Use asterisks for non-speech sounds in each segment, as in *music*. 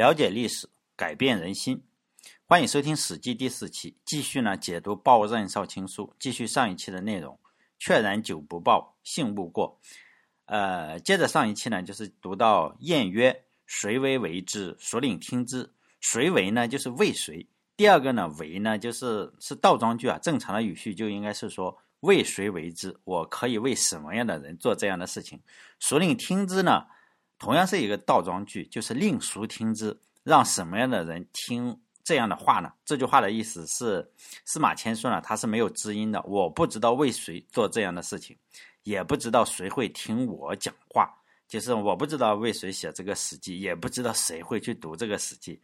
了解历史，改变人心。欢迎收听《史记》第四期，继续呢解读《报任少卿书》，继续上一期的内容。确然久不报，信勿过。呃，接着上一期呢，就是读到晏曰：“谁为为之？”孰令听之。谁为呢？就是为谁。第二个呢，为呢，就是是倒装句啊。正常的语序就应该是说为谁为之？我可以为什么样的人做这样的事情？孰令听之呢，同样是一个倒装句，就是令孰听之，让什么样的人听。这样的话呢？这句话的意思是，司马迁说呢，他是没有知音的，我不知道为谁做这样的事情，也不知道谁会听我讲话，就是我不知道为谁写这个史记，也不知道谁会去读这个史记。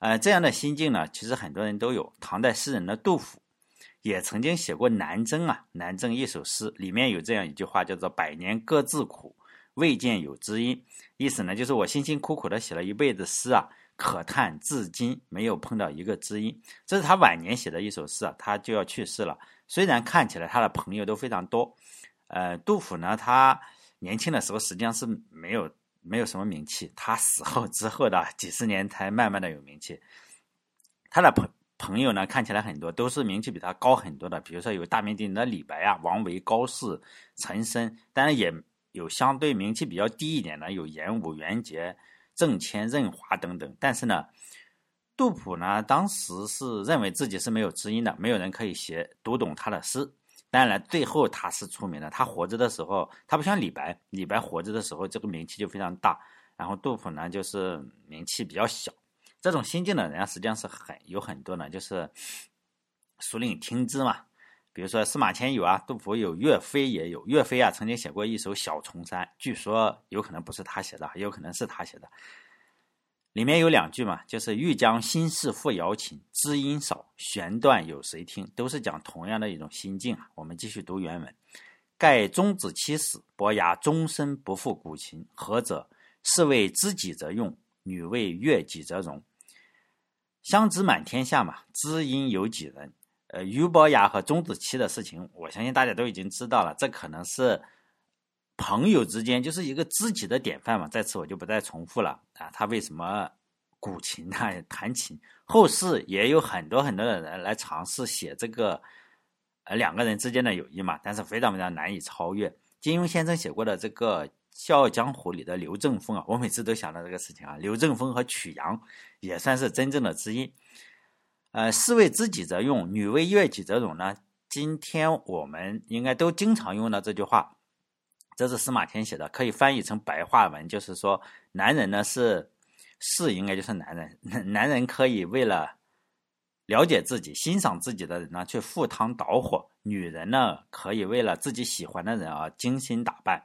呃，这样的心境呢，其实很多人都有。唐代诗人的杜甫也曾经写过《南征》啊，《南征》一首诗，里面有这样一句话，叫做“百年各自苦，未见有知音”。意思呢，就是我辛辛苦苦的写了一辈子诗啊。可叹至今没有碰到一个知音，这是他晚年写的一首诗啊，他就要去世了。虽然看起来他的朋友都非常多，呃，杜甫呢，他年轻的时候实际上是没有没有什么名气，他死后之后的几十年才慢慢的有名气。他的朋朋友呢，看起来很多都是名气比他高很多的，比如说有大名鼎鼎的李白啊、王维、高适、岑参，当然也有相对名气比较低一点的，有严武、元杰。郑谦、任华等等，但是呢，杜甫呢，当时是认为自己是没有知音的，没有人可以写读懂他的诗。当然，最后他是出名的。他活着的时候，他不像李白，李白活着的时候这个名气就非常大，然后杜甫呢，就是名气比较小。这种心境的人啊，实际上是很有很多呢，就是俗领听之嘛。比如说司马迁有啊，杜甫有，岳飞也有。岳飞啊，曾经写过一首《小重山》，据说有可能不是他写的，也有可能是他写的。里面有两句嘛，就是“欲将心事付瑶琴，知音少，弦断有谁听”，都是讲同样的一种心境啊。我们继续读原文：“盖钟子期死，伯牙终身不复古琴，何者？士为知己则用，女为悦己则容。相知满天下嘛，知音有几人？”呃，俞伯牙和钟子期的事情，我相信大家都已经知道了。这可能是朋友之间就是一个知己的典范嘛。在此我就不再重复了啊。他为什么古琴啊弹琴？后世也有很多很多的人来尝试写这个呃两个人之间的友谊嘛，但是非常非常难以超越。金庸先生写过的这个《笑傲江湖》里的刘正风啊，我每次都想到这个事情啊。刘正风和曲阳也算是真正的知音。呃，士为知己者用，女为悦己者容呢？今天我们应该都经常用到这句话，这是司马迁写的，可以翻译成白话文，就是说，男人呢是士，应该就是男人，*laughs* 男人可以为了了解自己、欣赏自己的人呢去赴汤蹈火，女人呢可以为了自己喜欢的人而精心打扮。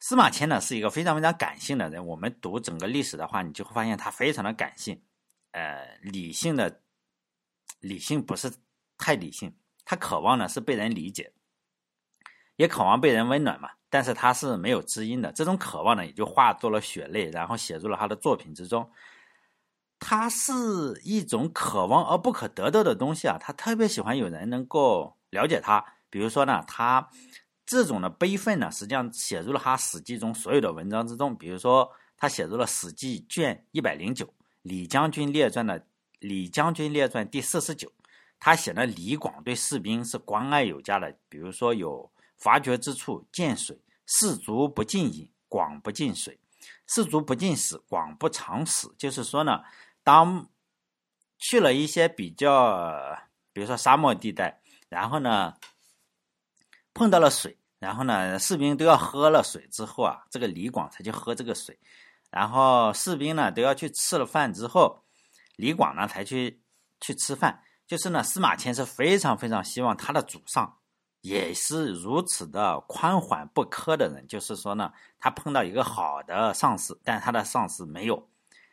司马迁呢是一个非常非常感性的人，我们读整个历史的话，你就会发现他非常的感性。呃，理性的理性不是太理性，他渴望呢是被人理解，也渴望被人温暖嘛。但是他是没有知音的，这种渴望呢也就化作了血泪，然后写入了他的作品之中。他是一种渴望而不可得到的东西啊，他特别喜欢有人能够了解他。比如说呢，他这种的悲愤呢，实际上写入了他《史记》中所有的文章之中。比如说，他写入了《史记》卷一百零九。李将军列传的《李将军列传》第四十九，他写了李广对士兵是关爱有加的。比如说有伐绝之处见水，士卒不进饮，广不进水；士卒不进食，广不尝食。就是说呢，当去了一些比较，比如说沙漠地带，然后呢碰到了水，然后呢士兵都要喝了水之后啊，这个李广才去喝这个水。然后士兵呢都要去吃了饭之后，李广呢才去去吃饭。就是呢，司马迁是非常非常希望他的祖上也是如此的宽缓不苛的人。就是说呢，他碰到一个好的上司，但他的上司没有。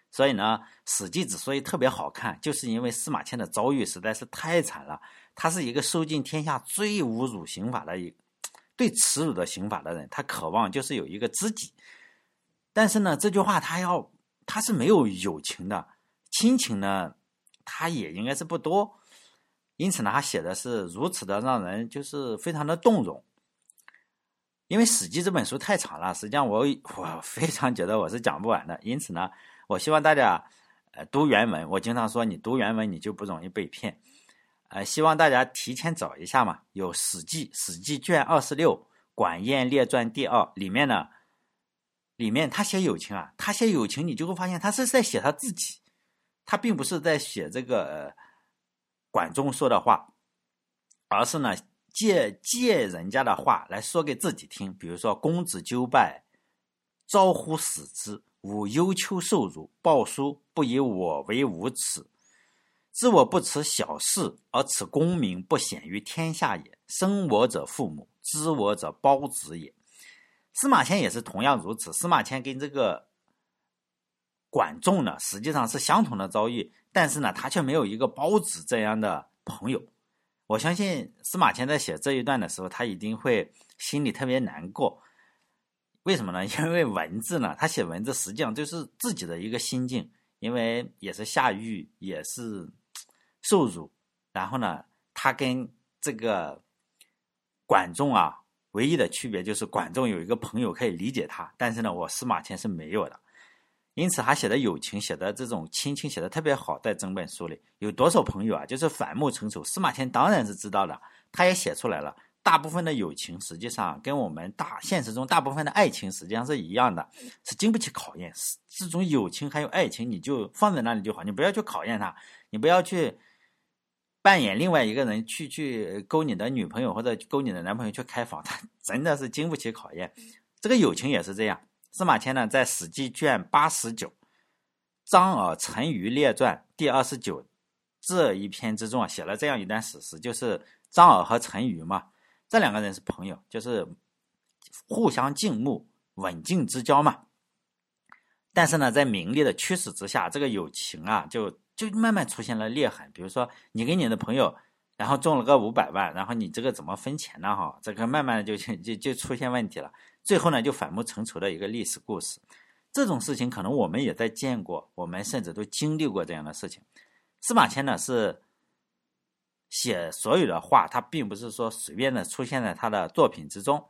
所以呢，《史记》之所以特别好看，就是因为司马迁的遭遇实在是太惨了。他是一个受尽天下最侮辱刑法的一 *tsk* 对耻辱的刑法的人，他渴望就是有一个知己。但是呢，这句话他要他是没有友情的，亲情呢，他也应该是不多，因此呢，他写的是如此的让人就是非常的动容。因为《史记》这本书太长了，实际上我我非常觉得我是讲不完的，因此呢，我希望大家呃读原文。我经常说，你读原文你就不容易被骗。呃，希望大家提前找一下嘛，有《史记》，《史记》卷二十六《管晏列传》第二里面呢，里面他写友情啊，他写友情，你就会发现他是在写他自己，他并不是在写这个管仲说的话。而是呢，借借人家的话来说给自己听。比如说，公子纠败，招乎死之，吾忧丘受辱，报书不以我为无耻。知我不耻小事，而耻功名不显于天下也。生我者父母，知我者胞子也。司马迁也是同样如此。司马迁跟这个管仲呢，实际上是相同的遭遇，但是呢，他却没有一个包子这样的朋友。我相信司马迁在写这一段的时候，他一定会心里特别难过。为什么呢？*laughs* 因为文字呢，他写文字实际上就是自己的一个心境。因为也是下狱，也是受辱，然后呢，他跟这个管仲啊，唯一的区别就是管仲有一个朋友可以理解他，但是呢，我司马迁是没有的。因此，他写的友情，写的这种亲情，写的特别好，在整本书里有多少朋友啊？就是反目成仇。司马迁当然是知道的，他也写出来了。大部分的友情，实际上跟我们大现实中大部分的爱情实际上是一样的，是经不起考验。是这种友情还有爱情，你就放在那里就好，你不要去考验他，你不要去扮演另外一个人去去勾你的女朋友或者勾你的男朋友去开房，他 *laughs* 真的是经不起考验。这个友情也是这样。司马迁呢，在《史记》卷八十九《张耳陈余列传》第二十九这一篇之中啊，写了这样一段史实，就是张耳和陈余嘛，这两个人是朋友，就是互相敬慕、刎颈之交嘛。但是呢，在名利的驱使之下，这个友情啊，就就慢慢出现了裂痕。比如说，你跟你的朋友，然后中了个五百万，然后你这个怎么分钱呢？哈，这个慢慢的就就就出现问题了。最后呢，就反目成仇的一个历史故事，这种事情可能我们也在见过，我们甚至都经历过这样的事情。司马迁呢是写所有的话，他并不是说随便的出现在他的作品之中，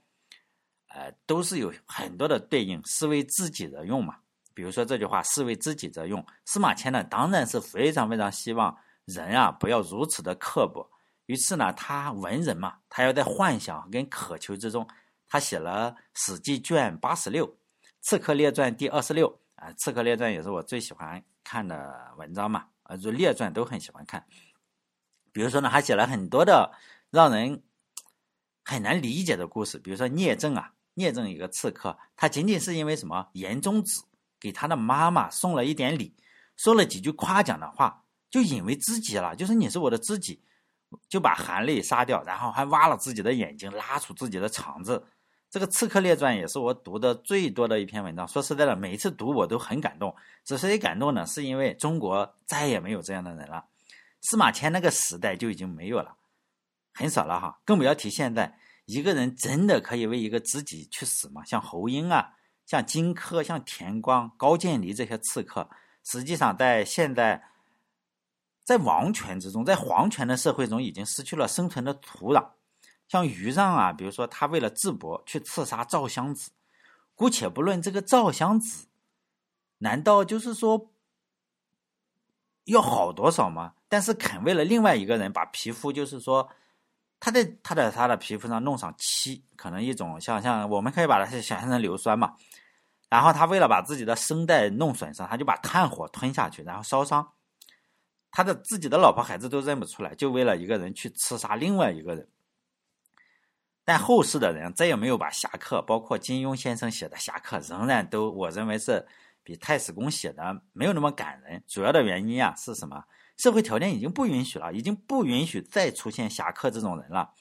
呃，都是有很多的对应，是为自己的用嘛。比如说这句话，是为知己者用。司马迁呢，当然是非常非常希望人啊不要如此的刻薄，于是呢，他文人嘛，他要在幻想跟渴求之中。他写了《史记》卷八十六，《刺客列传》第二十六啊，《刺客列传》也是我最喜欢看的文章嘛，啊，就列传都很喜欢看。比如说呢，还写了很多的让人很难理解的故事，比如说聂政啊，聂政一个刺客，他仅仅是因为什么？言中子给他的妈妈送了一点礼，说了几句夸奖的话，就引为知己了，就是你是我的知己，就把韩磊杀掉，然后还挖了自己的眼睛，拉出自己的肠子。这个《刺客列传》也是我读的最多的一篇文章。说实在的，每一次读我都很感动。之所以感动呢，是因为中国再也没有这样的人了。司马迁那个时代就已经没有了，很少了哈。更不要提现在，一个人真的可以为一个知己去死吗？像侯婴啊，像荆轲、像田光、高渐离这些刺客，实际上在现在，在王权之中，在皇权的社会中，已经失去了生存的土壤。像于让啊，比如说他为了智伯去刺杀赵襄子，姑且不论这个赵襄子，难道就是说要好多少吗？但是肯为了另外一个人把皮肤，就是说他在他的他的皮肤上弄上漆，可能一种像像我们可以把它想象成硫酸嘛。然后他为了把自己的声带弄损伤，他就把炭火吞下去，然后烧伤，他的自己的老婆孩子都认不出来，就为了一个人去刺杀另外一个人。但后世的人再也没有把侠客，包括金庸先生写的侠客，仍然都我认为是比太史公写的没有那么感人。主要的原因啊是什么？社会条件已经不允许了，已经不允许再出现侠客这种人了。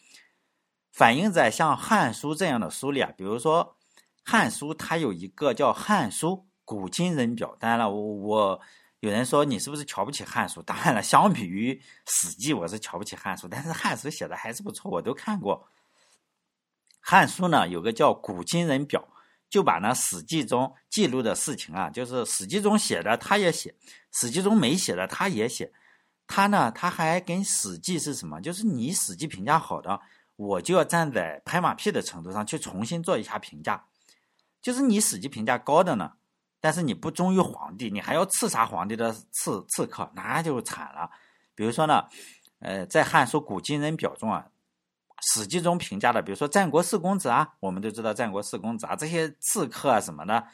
反映在像《汉书》这样的书里啊，比如说《汉书》，它有一个叫《汉书古今人表》。当然了，我我有人说你是不是瞧不起《汉书》？当然了，相比于《史记》，我是瞧不起《汉书》，但是《汉书》写的还是不错，我都看过。《汉书》呢有个叫《古今人表》，就把呢《史记》中记录的事情啊，就是《史记》中写的他也写，《史记》中没写的他也写。他呢他还跟《史记》是什么？就是你《史记》评价好的，我就要站在拍马屁的程度上去重新做一下评价。就是你《史记》评价高的呢，但是你不忠于皇帝，你还要刺杀皇帝的刺刺客，那就惨了。比如说呢，呃，在《汉书·古今人表》中啊，《史记》中评价的，比如说战国四公子啊，我们都知道战国四公子啊，这些刺客啊什么的，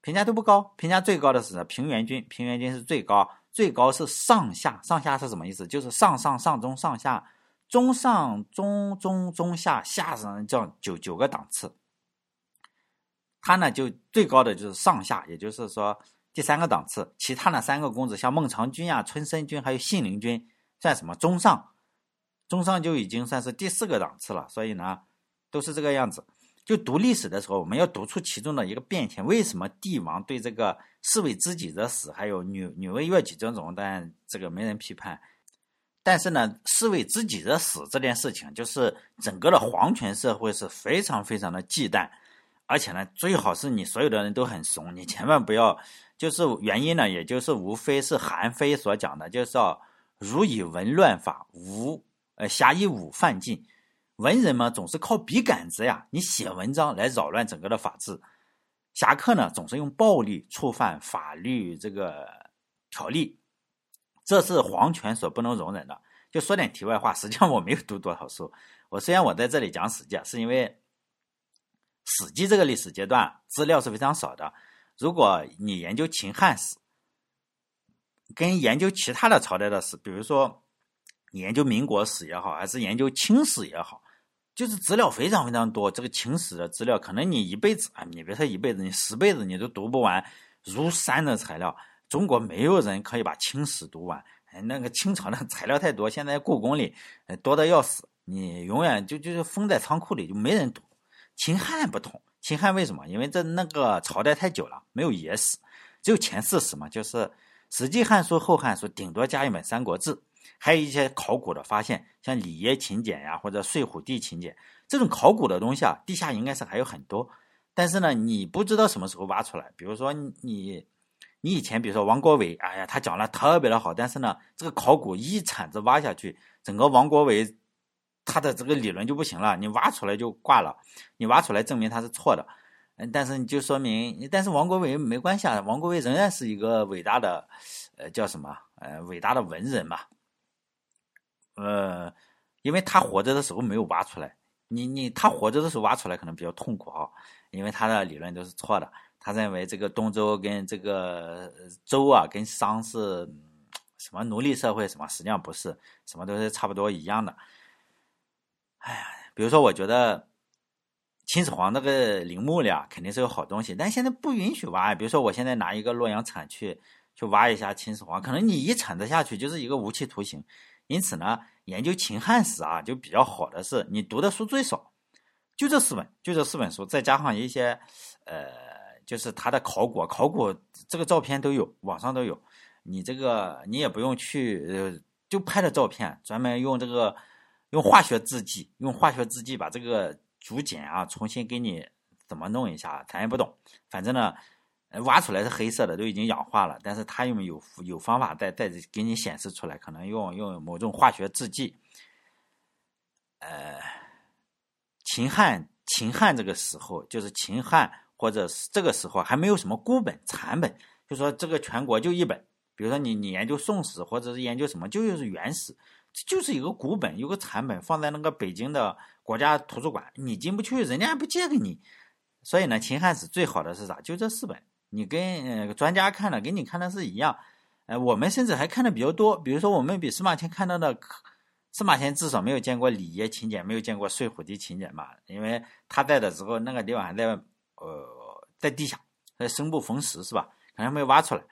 评价都不高。评价最高的是平原君，平原君是最高，最高是上下。上下是什么意思？就是上上上中上下，中上中中中下下上叫九九个档次。他呢，就最高的就是上下，也就是说第三个档次。其他那三个公子，像孟尝君啊、春申君，还有信陵君，算什么中上？中上就已经算是第四个档次了。所以呢，都是这个样子。就读历史的时候，我们要读出其中的一个变迁。为什么帝王对这个士为知己者死，还有女女为悦己者容？但这个没人批判。但是呢，士为知己者死这件事情，就是整个的皇权社会是非常非常的忌惮。而且呢，最好是你所有的人都很怂，你千万不要。就是原因呢，也就是无非是韩非所讲的，就是要儒以文乱法，无呃侠以武犯禁。文人嘛，总是靠笔杆子呀，你写文章来扰乱整个的法治；侠客呢，总是用暴力触犯法律这个条例，这是皇权所不能容忍的。就说点题外话，实际上我没有读多少书。我虽然我在这里讲《史记》，是因为。史记这个历史阶段资料是非常少的。如果你研究秦汉史，跟研究其他的朝代的史，比如说你研究民国史也好，还是研究清史也好，就是资料非常非常多。这个清史的资料，可能你一辈子啊，你别说一辈子，你十辈子你都读不完，如山的材料。中国没有人可以把清史读完，那个清朝的材料太多，现在故宫里多的要死，你永远就就是封在仓库里，就没人读。秦汉不同，秦汉为什么？因为这那个朝代太久了，没有野史，只有前四史嘛，就是《史记》《汉书》《后汉书》，顶多加一本《三国志》，还有一些考古的发现，像里耶秦简呀，或者睡虎地秦简这种考古的东西啊，地下应该是还有很多。但是呢，你不知道什么时候挖出来。比如说你，你以前比如说王国维，哎呀，他讲了特别的好，但是呢，这个考古一铲子挖下去，整个王国维。他的这个理论就不行了，你挖出来就挂了，你挖出来证明他是错的，嗯，但是你就说明，但是王国维没关系啊，王国维仍然是一个伟大的，呃，叫什么，呃，伟大的文人嘛，呃，因为他活着的时候没有挖出来，你你他活着的时候挖出来可能比较痛苦啊，因为他的理论都是错的，他认为这个东周跟这个周啊跟商是什么奴隶社会什么，实际上不是，什么都是差不多一样的。哎呀，比如说，我觉得秦始皇那个陵墓里啊，肯定是有好东西，但现在不允许挖。比如说，我现在拿一个洛阳铲去去挖一下秦始皇，可能你一铲子下去就是一个无期徒刑。因此呢，研究秦汉史啊，就比较好的是你读的书最少，就这四本，就这四本书，再加上一些呃，就是他的考古，考古这个照片都有，网上都有。你这个你也不用去，呃，就拍的照片，专门用这个。用化学制剂，用化学制剂把这个竹简啊重新给你怎么弄一下，咱也不懂。反正呢，挖出来是黑色的，都已经氧化了。但是他又有有方法再再给你显示出来，可能用用某种化学制剂。呃，秦汉秦汉这个时候，就是秦汉或者是这个时候还没有什么孤本残本，就说这个全国就一本。比如说你你研究宋史或者是研究什么，就是原始。就是一个古本，有个残本放在那个北京的国家图书馆，你进不去，人家还不借给你。所以呢，秦汉史最好的是啥？就这四本，你跟专家看的，跟你看的是一样。呃，我们甚至还看的比较多。比如说，我们比司马迁看到的，司马迁至少没有见过里耶秦简，没有见过睡虎地秦简嘛，因为他在的时候，那个地方还在呃在地下，在生不逢时是吧？可能没有挖出来。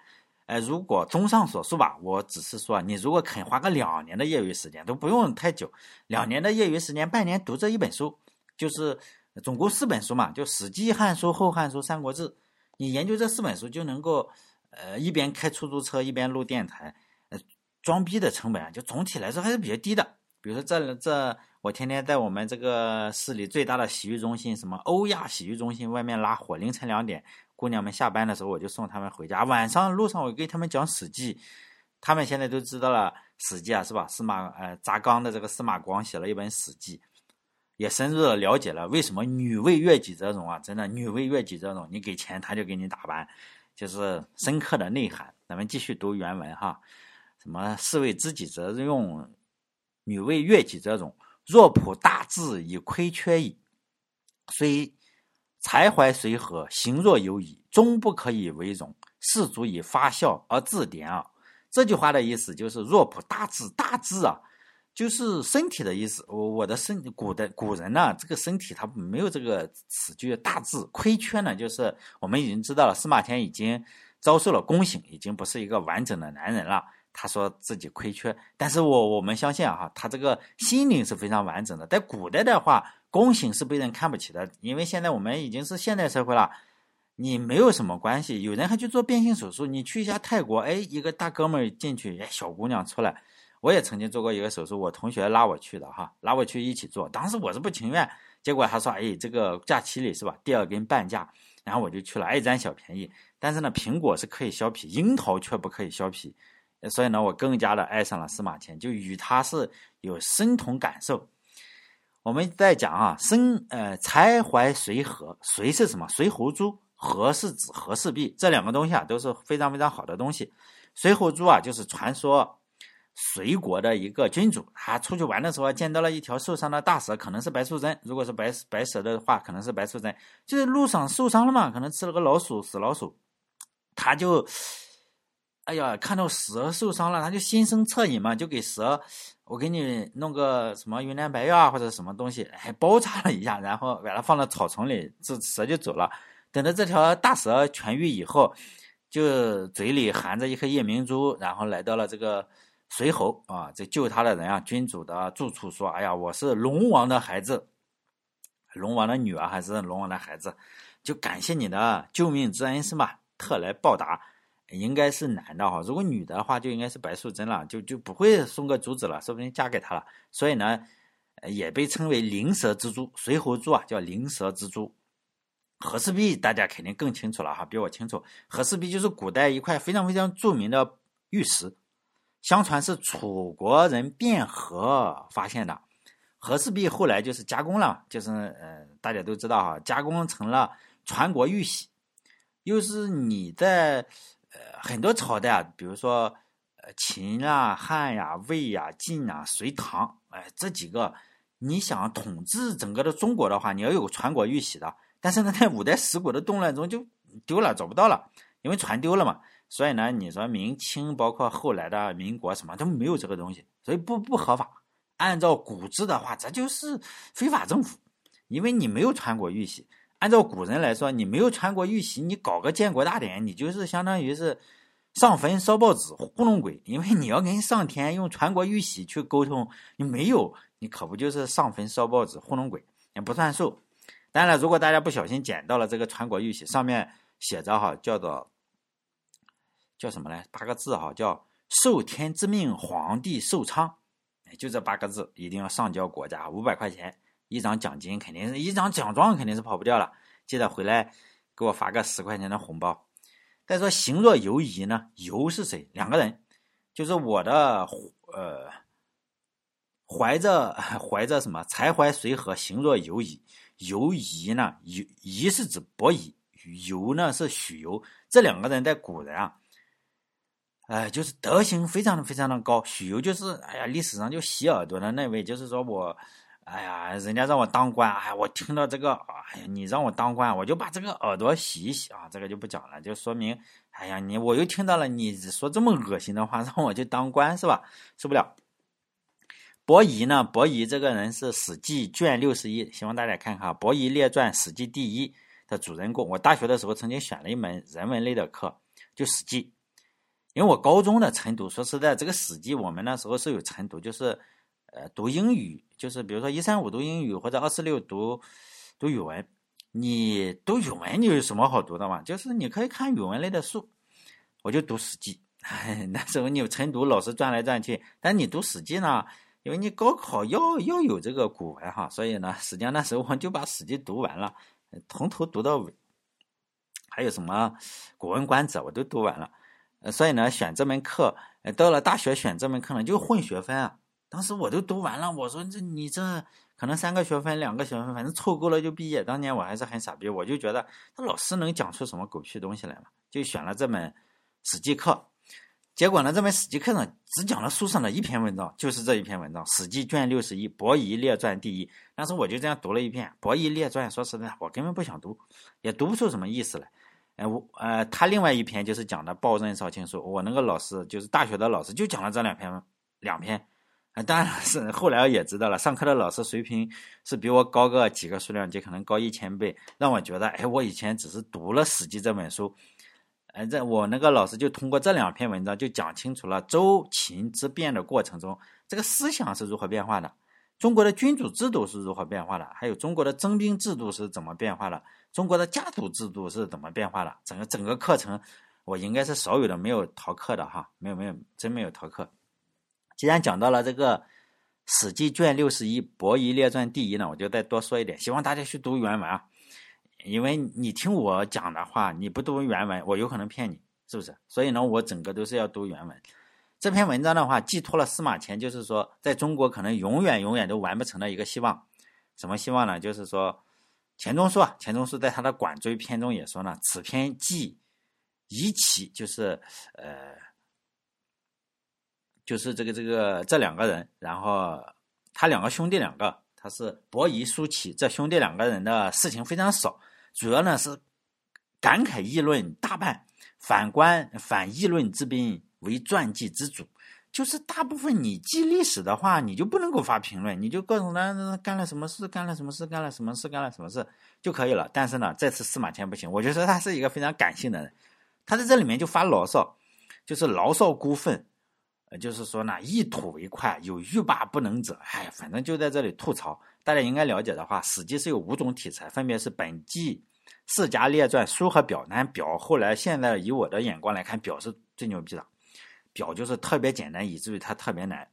哎，如果综上所述吧，我只是说，你如果肯花个两年的业余时间，都不用太久，两年的业余时间，半年读这一本书，就是总共四本书嘛，就《史记》《汉书》《后汉书》《三国志》，你研究这四本书，就能够，呃，一边开出租车一边录电台，呃，装逼的成本啊，就总体来说还是比较低的。比如说这这，我天天在我们这个市里最大的洗浴中心，什么欧亚洗浴中心外面拉货，凌晨两点。姑娘们下班的时候，我就送他们回家。晚上路上，我给他们讲《史记》，他们现在都知道了《史记》啊，是吧？司马呃，砸缸的这个司马光写了一本《史记》，也深入的了解了为什么女为悦己者容啊，真的女为悦己者容，你给钱他就给你打扮，就是深刻的内涵。咱们继续读原文哈，什么士为知己者用，女为悦己者容。若朴大志以亏缺矣，虽才怀随和，行若有矣，终不可以为荣。士足以发笑而自怜啊！这句话的意思就是若朴大志，大志啊，就是身体的意思。我我的身，古的古人呢，这个身体他没有这个词句大志。亏缺呢，就是我们已经知道了，司马迁已经遭受了宫刑，已经不是一个完整的男人了。他说自己亏缺，但是我我们相信啊，他这个心灵是非常完整的。在古代的话，宫刑是被人看不起的，因为现在我们已经是现代社会了，你没有什么关系。有人还去做变性手术，你去一下泰国，哎，一个大哥们进去，哎，小姑娘出来。我也曾经做过一个手术，我同学拉我去的哈，拉我去一起做，当时我是不情愿，结果他说，哎，这个假期里是吧，第二根半价，然后我就去了，爱占小便宜。但是呢，苹果是可以削皮，樱桃却不可以削皮。所以呢，我更加的爱上了司马迁，就与他是有深同感受。我们在讲啊，生呃财怀随和，随是什么？随侯珠，和是指和氏璧，这两个东西啊都是非常非常好的东西。随侯珠啊，就是传说随国的一个君主，他出去玩的时候见到了一条受伤的大蛇，可能是白素贞。如果是白白蛇的话，可能是白素贞。就是路上受伤了嘛，可能吃了个老鼠，死老鼠，他就。哎呀，看到蛇受伤了，他就心生恻隐嘛，就给蛇，我给你弄个什么云南白药啊或者什么东西，还包扎了一下，然后把它放到草丛里，这蛇就走了。等到这条大蛇痊愈以后，就嘴里含着一颗夜明珠，然后来到了这个随侯啊，这救他的人啊，君主的住处，说：“哎呀，我是龙王的孩子，龙王的女儿还是龙王的孩子，就感谢你的救命之恩是吧？特来报答。”应该是男的哈，如果女的话就应该是白素贞了，就就不会送个珠子了，说不定嫁给他了。所以呢，也被称为灵蛇之珠，随侯珠啊叫灵蛇之珠。和氏璧大家肯定更清楚了哈，比我清楚。和氏璧就是古代一块非常非常著名的玉石，相传是楚国人卞和发现的。和氏璧后来就是加工了，就是呃大家都知道哈，加工成了传国玉玺，又是你在。呃，很多朝代啊，比如说，呃，秦啊、汉呀、魏呀、晋啊、隋唐，哎，这几个，你想统治整个的中国的话，你要有传国玉玺的。但是呢，在五代十国的动乱中就丢了，找不到了，因为传丢了嘛。所以呢，你说明清，包括后来的民国，什么都没有这个东西，所以不不合法。按照古制的话，这就是非法政府，因为你没有传国玉玺。按照古人来说，你没有传国玉玺，你搞个建国大典，你就是相当于是上坟烧报纸糊弄鬼。因为你要跟上天用传国玉玺去沟通，你没有，你可不就是上坟烧报纸糊弄鬼，也不算数。当然了，如果大家不小心捡到了这个传国玉玺，上面写着哈，叫做叫什么呢？八个字哈，叫“受天之命，皇帝寿昌”，就这八个字，一定要上交国家五百块钱。一张奖金肯定是一张奖状，肯定是跑不掉了。记得回来给我发个十块钱的红包。再说行若游移呢？游是谁？两个人，就是我的呃，怀着怀着什么？才怀随和，行若游移。游移呢？游移是指伯夷，游呢是许由。这两个人在古人啊，哎，就是德行非常的非常的高。许由就是哎呀，历史上就洗耳朵的那位，就是说我。哎呀，人家让我当官，哎，我听到这个，哎呀，你让我当官，我就把这个耳朵洗一洗啊，这个就不讲了，就说明，哎呀，你我又听到了你说这么恶心的话，*laughs* 让我去当官是吧？受不了。伯夷呢？伯夷这个人是《史记》卷六十一，希望大家看看《伯夷列传》，《史记》第一的主人公。我大学的时候曾经选了一门人文类的课，就《史记》，因为我高中的晨读，说实在，这个《史记》我们那时候是有晨读，就是。呃，读英语就是比如说一三五读英语或者二四六读读语文，你读语文你有什么好读的嘛？就是你可以看语文类的书，我就读《史记》。*laughs* 那时候你有晨读老师转来转去，但你读《史记》呢，因为你高考要要有这个古文哈，所以呢，实际上那时候我就把《史记》读完了，从头读到尾。还有什么《古文观止》我都读完了，所以呢，选这门课，到了大学选这门课呢就混学分啊。当时我都读完了，我说这你这可能三个学分、两个学分，反正凑够了就毕业。当年我还是很傻逼，我就觉得那老师能讲出什么狗屁东西来嘛，就选了这门史记课。结果呢，这门史记课上只讲了书上的一篇文章，就是这一篇文章，《史记》卷六十一《伯夷列传》第一。当时我就这样读了一遍《伯夷列传》，说实在，我根本不想读，也读不出什么意思来。哎，我呃，他另外一篇就是讲的《报任少卿书》，我那个老师就是大学的老师，就讲了这两篇，两篇。啊，当然是后来也知道了，上课的老师水平是比我高个几个数量级，可能高一千倍，让我觉得，哎，我以前只是读了《史记》这本书。哎，这我那个老师就通过这两篇文章就讲清楚了周秦之变的过程中，这个思想是如何变化的，中国的君主制度是如何变化的，还有中国的征兵制度是怎么变化的，中国的家族制度是怎么变化的。整个整个课程，我应该是少有的没有逃课的哈，没有没有，真没有逃课。既然讲到了这个《史记》卷六十一《伯夷列传》第一呢，我就再多说一点，希望大家去读原文啊。因为你听我讲的话，你不读原文，我有可能骗你，是不是？所以呢，我整个都是要读原文。这篇文章的话，寄托了司马迁，就是说，在中国可能永远永远都完不成的一个希望。什么希望呢？就是说，钱钟书啊，钱钟书在他的《管锥篇》中也说呢，此篇记夷齐，就是呃，就是这个这个这两个人，然后他两个兄弟两个，他是伯夷、叔齐，这兄弟两个人的事情非常少。主要呢是感慨议论大半，反观反议论之兵为传记之主，就是大部分你记历史的话，你就不能够发评论，你就各种的干了什么事，干了什么事，干了什么事，干了什么事就可以了。但是呢，这次司马迁不行，我就说他是一个非常感性的人，他在这里面就发牢骚，就是牢骚孤愤，就是说呢，一吐为快，有欲罢不能者，哎，反正就在这里吐槽。大家应该了解的话，《史记》是有五种题材，分别是本纪、世家列传、书和表。但表后来现在以我的眼光来看，表是最牛逼的，表就是特别简单，以至于它特别难。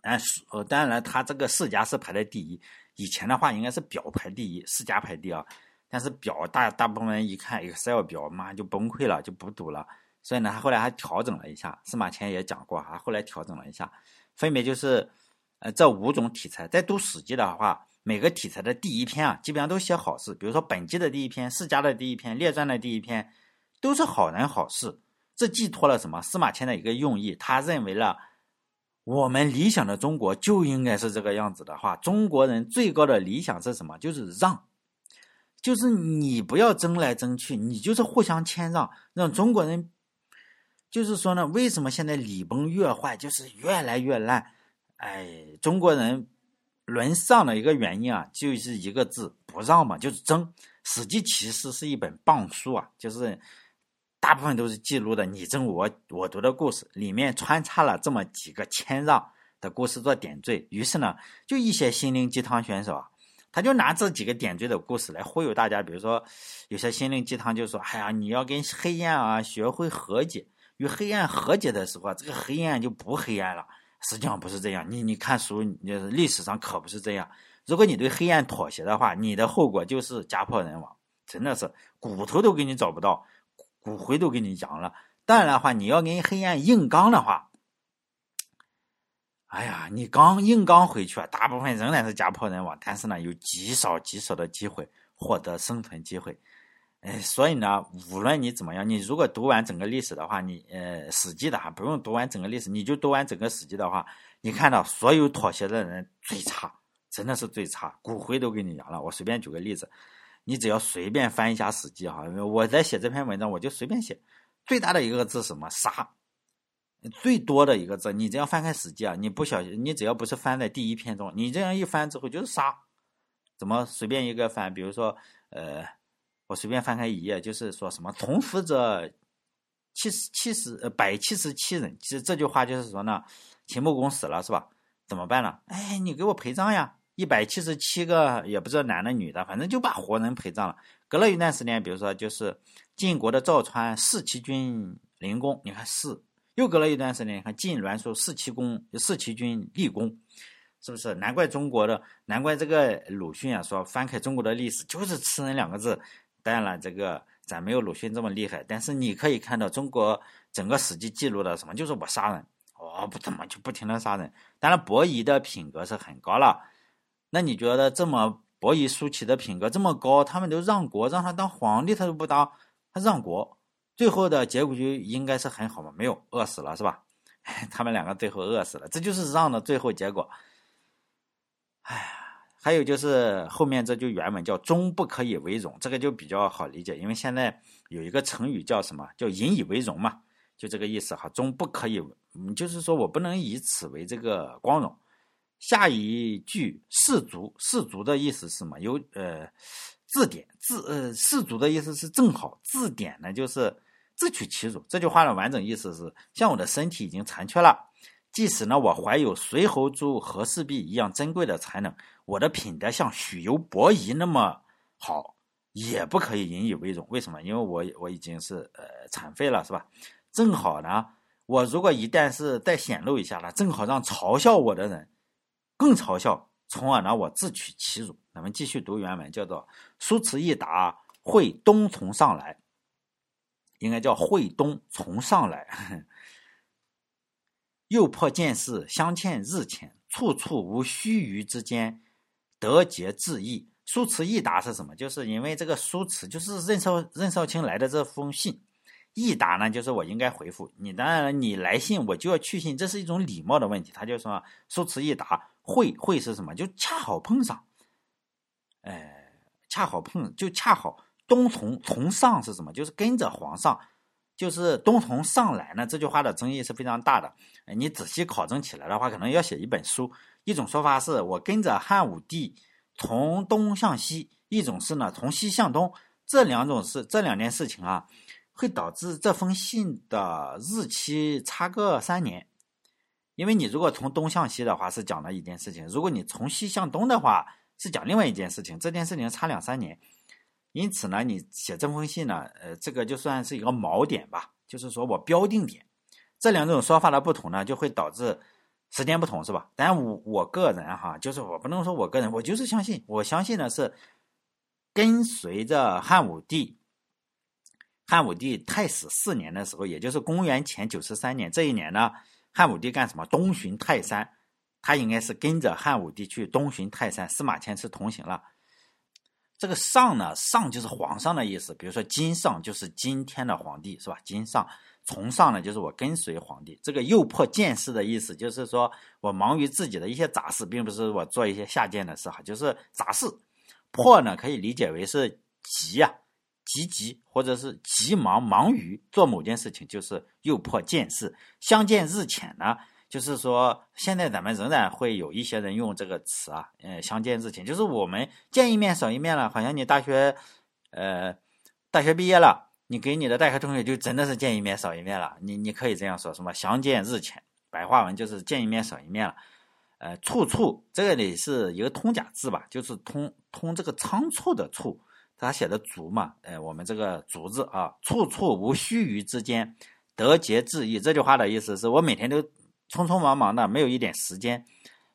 但呃，当然它这个世家是排在第一，以前的话应该是表排第一，世家排第二。但是表大大部分人一看 Excel 表，妈就崩溃了，就不读了。所以呢，他后来还调整了一下。司马迁也讲过哈，后来调整了一下，分别就是。呃，这五种题材，在读《史记》的话，每个题材的第一篇啊，基本上都写好事。比如说本纪的第一篇、世家的第一篇、列传的第一篇，都是好人好事。这寄托了什么？司马迁的一个用意，他认为了我们理想的中国就应该是这个样子的话，中国人最高的理想是什么？就是让，就是你不要争来争去，你就是互相谦让，让中国人，就是说呢，为什么现在礼崩乐坏，就是越来越烂？哎，中国人沦丧的一个原因啊，就是一个字不让嘛，就是争。《史记》其实是一本棒书啊，就是大部分都是记录的你争我我夺的故事，里面穿插了这么几个谦让的故事做点缀。于是呢，就一些心灵鸡汤选手啊，他就拿这几个点缀的故事来忽悠大家。比如说，有些心灵鸡汤就说：“哎呀，你要跟黑暗啊学会和解，与黑暗和解的时候啊，这个黑暗就不黑暗了。”实际上不是这样，你你看书，你历史上可不是这样。如果你对黑暗妥协的话，你的后果就是家破人亡，真的是骨头都给你找不到，骨灰都给你扬了。当然的话，你要跟黑暗硬刚的话，哎呀，你刚硬刚回去啊，大部分仍然是家破人亡，但是呢，有极少极少的机会获得生存机会。哎，所以呢，无论你怎么样，你如果读完整个历史的话，你呃《史记》的哈，不用读完整个历史，你就读完整个《史记》的话，你看到所有妥协的人最差，真的是最差，骨灰都给你扬了。我随便举个例子，你只要随便翻一下《史记》哈，我在写这篇文章，我就随便写，最大的一个字什么杀，最多的一个字，你只要翻开《史记》啊，你不小心，你只要不是翻在第一篇中，你这样一翻之后就是杀，怎么随便一个翻，比如说呃。我随便翻开一页，就是说什么同死者七十七十呃百七十七人。其实这句话就是说呢，秦穆公死了是吧？怎么办呢？哎，你给我陪葬呀！一百七十七个也不知道男的女的，反正就把活人陪葬了。隔了一段时间，比如说就是晋国的赵川弑其君灵公，你看弑。又隔了一段时间，你看晋栾书弑其公弑其君立公，是不是？难怪中国的，难怪这个鲁迅啊说，翻开中国的历史就是吃人两个字。当然了，这个咱没有鲁迅这么厉害，但是你可以看到中国整个史记记录的什么，就是我杀人，我不怎么就不停的杀人。当然，伯夷的品格是很高了。那你觉得这么伯夷叔齐的品格这么高，他们都让国让他当皇帝，他都不当，他让国，最后的结果就应该是很好嘛？没有饿死了是吧？*laughs* 他们两个最后饿死了，这就是让的最后结果。哎呀，还有就是后面这句原文叫“终不可以为荣”，这个就比较好理解，因为现在有一个成语叫什么？叫引以为荣嘛，就这个意思哈。终不可以，就是说我不能以此为这个光荣。下一句“士卒”，士卒的意思是什么？有呃字典字呃士卒的意思是正好，字典呢就是自取其辱。这句话的完整意思是：像我的身体已经残缺了。即使呢，我怀有随侯珠、和氏璧一样珍贵的才能，我的品德像许由、伯夷那么好，也不可以引以为荣。为什么？因为我我已经是呃残废了，是吧？正好呢，我如果一旦是再显露一下了，正好让嘲笑我的人更嘲笑，从而呢我自取其辱。咱们继续读原文，叫做“苏辞一答，会东从上来”，应该叫“会东从上来”。又破见事，相欠日浅，处处无须臾之间，得节自缢。苏辞一答是什么？就是因为这个苏辞，就是任少任少卿来的这封信。一答呢，就是我应该回复你。当然了，你来信我就要去信，这是一种礼貌的问题。他就说苏辞一答，会会是什么？就恰好碰上，哎，恰好碰，就恰好东从从上是什么？就是跟着皇上。就是东从上来呢，这句话的争议是非常大的。你仔细考证起来的话，可能要写一本书。一种说法是我跟着汉武帝从东向西，一种是呢从西向东。这两种是这两件事情啊，会导致这封信的日期差个三年。因为你如果从东向西的话，是讲了一件事情；如果你从西向东的话，是讲另外一件事情。这件事情差两三年。因此呢，你写这封信呢，呃，这个就算是一个锚点吧，就是说我标定点，这两种说法的不同呢，就会导致时间不同，是吧？但我我个人哈，就是我不能说我个人，我就是相信，我相信的是跟随着汉武帝，汉武帝太史四年的时候，也就是公元前九十三年这一年呢，汉武帝干什么？东巡泰山，他应该是跟着汉武帝去东巡泰山，司马迁是同行了。这个上呢，上就是皇上的意思。比如说今上就是今天的皇帝，是吧？今上从上呢，就是我跟随皇帝。这个诱迫见事的意思，就是说我忙于自己的一些杂事，并不是我做一些下贱的事哈，就是杂事。迫呢，可以理解为是急呀，急急或者是急忙忙于做某件事情，就是诱迫见事。相见日浅呢？就是说，现在咱们仍然会有一些人用这个词啊，呃，相见日浅，就是我们见一面少一面了，好像你大学，呃，大学毕业了，你给你的代课同学就真的是见一面少一面了，你你可以这样说，什么相见日浅，白话文就是见一面少一面了，呃，处处这个里是一个通假字吧，就是通通这个仓促的促，他写的足嘛，呃，我们这个足字啊，处处无须臾之间，得节自缢，这句话的意思是我每天都。匆匆忙忙的，没有一点时间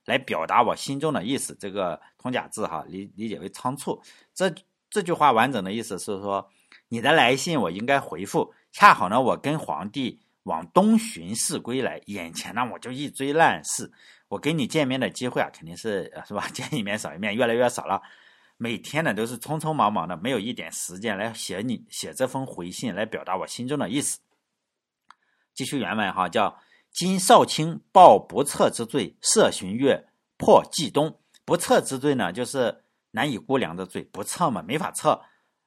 来表达我心中的意思。这个通假字哈，理理解为仓促。这这句话完整的意思是说，你的来信我应该回复。恰好呢，我跟皇帝往东巡视归来，眼前呢我就一堆烂事。我跟你见面的机会啊，肯定是是吧？见一面少一面，越来越少了。每天呢都是匆匆忙忙的，没有一点时间来写你写这封回信，来表达我心中的意思。继续原文哈，叫。今少卿报不测之罪，涉寻月，破冀东。不测之罪呢，就是难以估量的罪。不测嘛，没法测，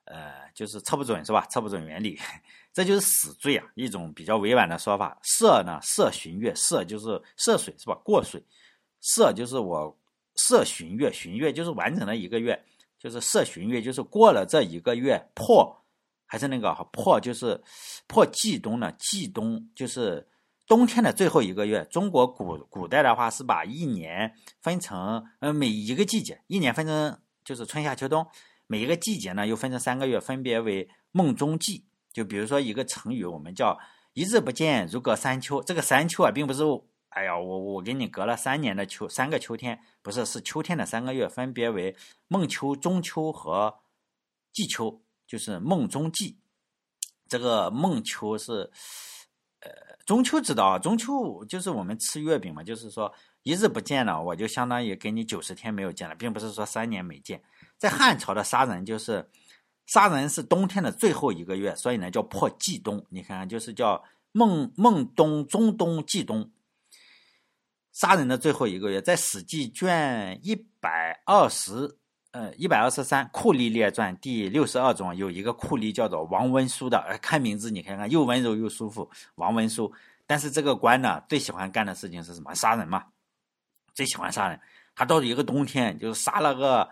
呃，就是测不准，是吧？测不准原理，*laughs* 这就是死罪啊，一种比较委婉的说法。涉呢，涉旬月，涉就是涉水，是吧？过水，涉就是我涉旬月，旬月就是完整的一个月，就是涉旬月，就是过了这一个月，破还是那个破，就是破季冬呢？季冬就是。冬天的最后一个月，中国古古代的话是把一年分成，呃，每一个季节，一年分成就是春夏秋冬，每一个季节呢又分成三个月，分别为孟中季。就比如说一个成语，我们叫一日不见如隔三秋。这个三秋啊，并不是，哎呀，我我给你隔了三年的秋，三个秋天，不是，是秋天的三个月，分别为孟秋、中秋和季秋，就是孟中季。这个孟秋是。呃，中秋知道啊，中秋就是我们吃月饼嘛，就是说一日不见了，我就相当于给你九十天没有见了，并不是说三年没见。在汉朝的杀人就是杀人是冬天的最后一个月，所以呢叫破季冬。你看看，就是叫孟孟冬、中冬、季冬。杀人的最后一个月，在《史记》卷一百二十，呃，一百二十三《酷吏列传》第六十二中有一个酷吏叫做王文书的，呃，看名字你看看，又温柔又舒服，王文书。但是这个官呢，最喜欢干的事情是什么？杀人嘛，最喜欢杀人。他到了一个冬天，就是杀了个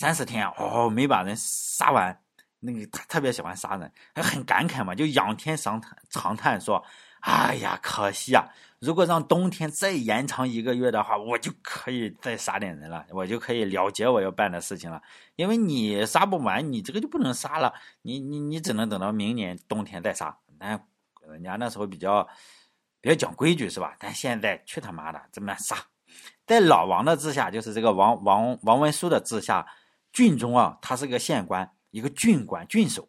三十天，哦，没把人杀完。那个他特别喜欢杀人，还很感慨嘛，就仰天长叹长叹说。哎呀，可惜啊！如果让冬天再延长一个月的话，我就可以再杀点人了，我就可以了结我要办的事情了。因为你杀不完，你这个就不能杀了，你你你只能等到明年冬天再杀。那人家那时候比较比较讲规矩是吧？但现在去他妈的怎么杀？在老王的治下，就是这个王王王文书的治下，郡中啊，他是个县官，一个郡官郡守。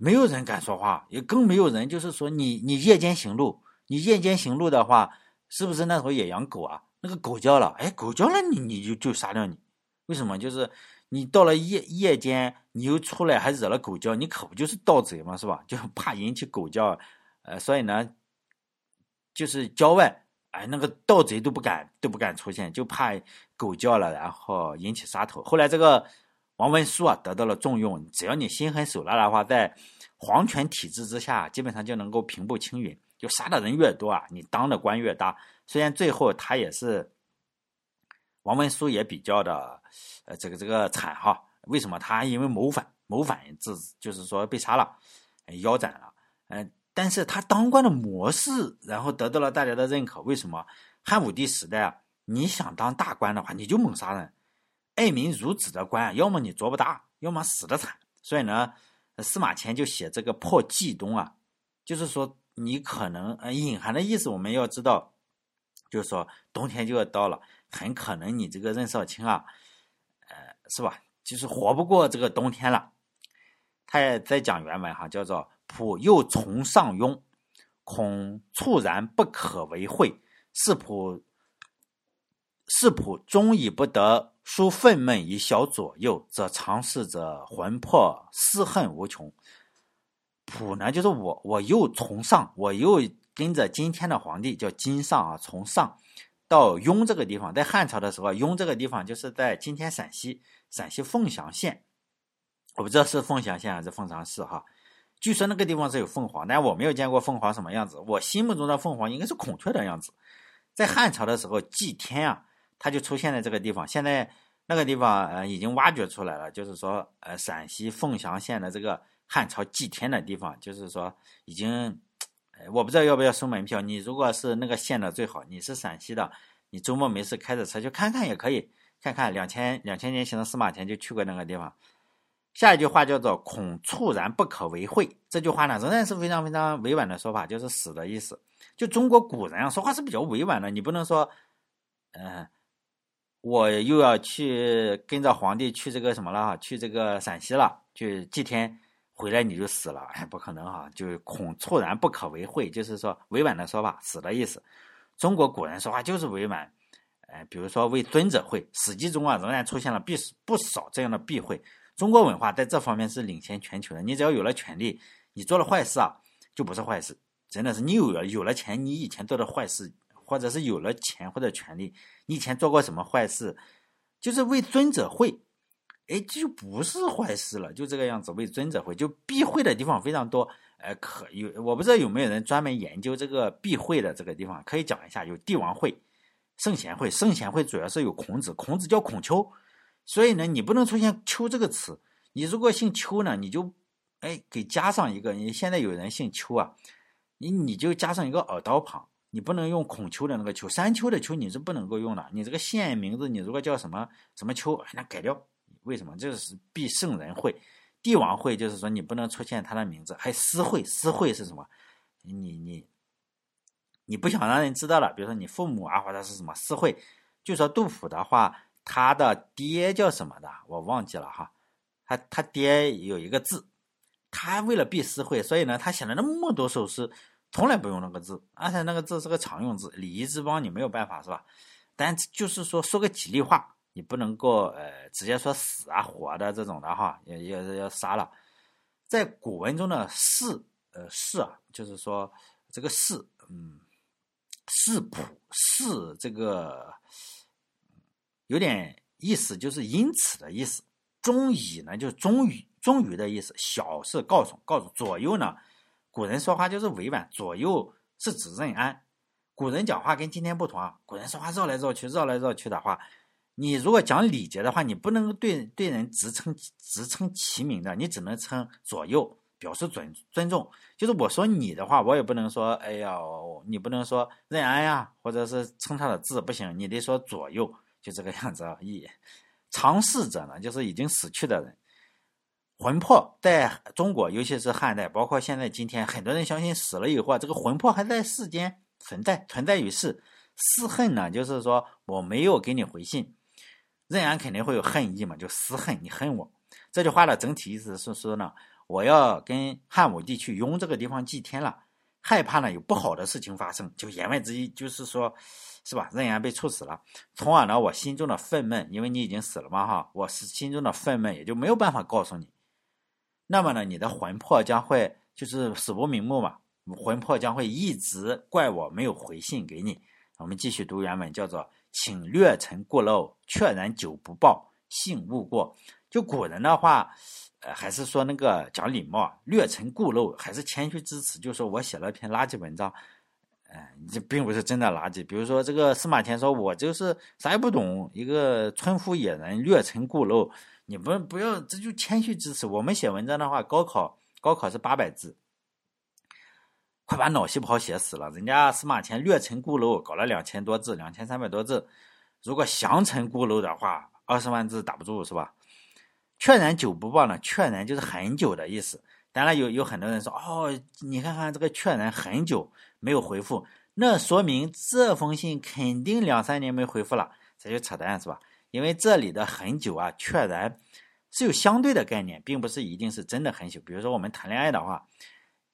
没有人敢说话，也更没有人就是说你你夜间行路，你夜间行路的话，是不是那时候也养狗啊？那个狗叫了，哎，狗叫了，你你就就杀掉你？为什么？就是你到了夜夜间，你又出来还惹了狗叫，你可不就是盗贼吗？是吧？就怕引起狗叫，呃，所以呢，就是郊外，哎，那个盗贼都不敢都不敢出现，就怕狗叫了，然后引起杀头。后来这个。王文书啊，得到了重用。只要你心狠手辣的话，在皇权体制之下，基本上就能够平步青云。就杀的人越多啊，你当的官越大。虽然最后他也是王文书也比较的，呃，这个这个惨哈。为什么他因为谋反，谋反自就是说被杀了，腰斩了。嗯，但是他当官的模式，然后得到了大家的认可。为什么汉武帝时代啊，你想当大官的话，你就猛杀人。爱民如子的官，要么你做不大，要么死的惨。所以呢，司马迁就写这个破季冬啊，就是说你可能呃隐含的意思，我们要知道，就是说冬天就要到了，很可能你这个任少卿啊，呃，是吧？就是活不过这个冬天了。他也在讲原文哈，叫做“仆又从上庸，恐猝然不可为会，是仆是仆终以不得。”书愤懑以小左右，则尝试者魂魄思恨无穷。普呢，就是我，我又从上，我又跟着今天的皇帝叫金上啊，从上到雍这个地方，在汉朝的时候，雍这个地方就是在今天陕西陕西凤翔县，我不知道是凤翔县还是凤翔市哈。据说那个地方是有凤凰，但我没有见过凤凰什么样子。我心目中的凤凰应该是孔雀的样子。在汉朝的时候，祭天啊。它就出现在这个地方，现在那个地方呃已经挖掘出来了，就是说呃陕西凤翔县的这个汉朝祭天的地方，就是说已经，我不知道要不要收门票。你如果是那个县的最好，你是陕西的，你周末没事开着车去看看也可以，看看两千两千年前的司马迁就去过那个地方。下一句话叫做“恐猝然不可为会”，这句话呢仍然是非常非常委婉的说法，就是死的意思。就中国古人啊说话是比较委婉的，你不能说，嗯。我又要去跟着皇帝去这个什么了哈？去这个陕西了，去祭天，回来你就死了，哎，*laughs* 不可能哈！就是恐猝然不可为会，就是说委婉的说法，死的意思。中国古人说话就是委婉，哎，比如说为尊者讳，《史记》中啊仍然出现了必不少这样的避讳。中国文化在这方面是领先全球的。你只要有了权利，你做了坏事啊，就不是坏事，真的是你有了有了钱，你以前做的坏事。或者是有了钱或者权利，你以前做过什么坏事，就是为尊者讳，哎，这就不是坏事了，就这个样子。为尊者讳，就避讳的地方非常多，哎，可有我不知道有没有人专门研究这个避讳的这个地方，可以讲一下。有帝王讳、圣贤讳，圣贤讳主要是有孔子，孔子叫孔丘，所以呢，你不能出现丘这个词。你如果姓丘呢，你就哎给加上一个。你现在有人姓丘啊，你你就加上一个耳刀旁。你不能用孔丘的那个丘，山丘的丘你是不能够用的。你这个县名字，你如果叫什么什么丘，那改掉。为什么？这是必圣人讳，帝王讳，就是说你不能出现他的名字。还私讳，私讳是什么？你你你不想让人知道了，比如说你父母啊，或者是什么私讳。就说杜甫的话，他的爹叫什么的，我忘记了哈。他他爹有一个字，他为了避私讳，所以呢，他写了那么多首诗。从来不用那个字，而且那个字是个常用字，礼仪之邦你没有办法是吧？但就是说说个吉利话，你不能够呃直接说死啊活的这种的哈，要要要杀了。在古文中的士，呃士啊，就是说这个士，嗯，士普士这个有点意思，就是因此的意思。终以呢，就是终于终于的意思。小是告诉告诉左右呢，古人说话就是委婉，左右是指任安。古人讲话跟今天不同啊，古人说话绕来绕去，绕来绕去的话，你如果讲礼节的话，你不能对对人直称直称其名的，你只能称左右，表示尊尊重。就是我说你的话，我也不能说，哎呀，你不能说任安呀，或者是称他的字不行，你得说左右，就这个样子而已。常逝者呢，就是已经死去的人，魂魄在中国，尤其是汉代，包括现在今天，很多人相信死了以后，这个魂魄还在世间。存在存在于世，私恨呢，就是说我没有给你回信，任安肯定会有恨意嘛，就私恨你恨我。这句话的整体意思是说呢，我要跟汉武帝去雍这个地方祭天了，害怕呢有不好的事情发生，就言外之意就是说，是吧？任安被处死了，从而呢，我心中的愤懑，因为你已经死了嘛，哈，我是心中的愤懑也就没有办法告诉你，那么呢，你的魂魄将会就是死不瞑目嘛。魂魄将会一直怪我没有回信给你。我们继续读原文，叫做“请略陈故陋，确然久不报，信勿过。”就古人的话，呃，还是说那个讲礼貌，略陈故陋，还是谦虚之词。就说我写了篇垃圾文章，哎，这并不是真的垃圾。比如说这个司马迁说我就是啥也不懂，一个村夫野人，略陈故陋。你不不要，这就谦虚之词。我们写文章的话，高考高考是八百字。快把脑细胞写死了！人家司马迁略陈故陋，搞了两千多字，两千三百多字。如果详陈故陋的话，二十万字打不住，是吧？确然久不报呢？确然就是很久的意思。当然有有很多人说，哦，你看看这个确然很久没有回复，那说明这封信肯定两三年没回复了，这就扯淡，是吧？因为这里的很久啊，确然是有相对的概念，并不是一定是真的很久。比如说我们谈恋爱的话。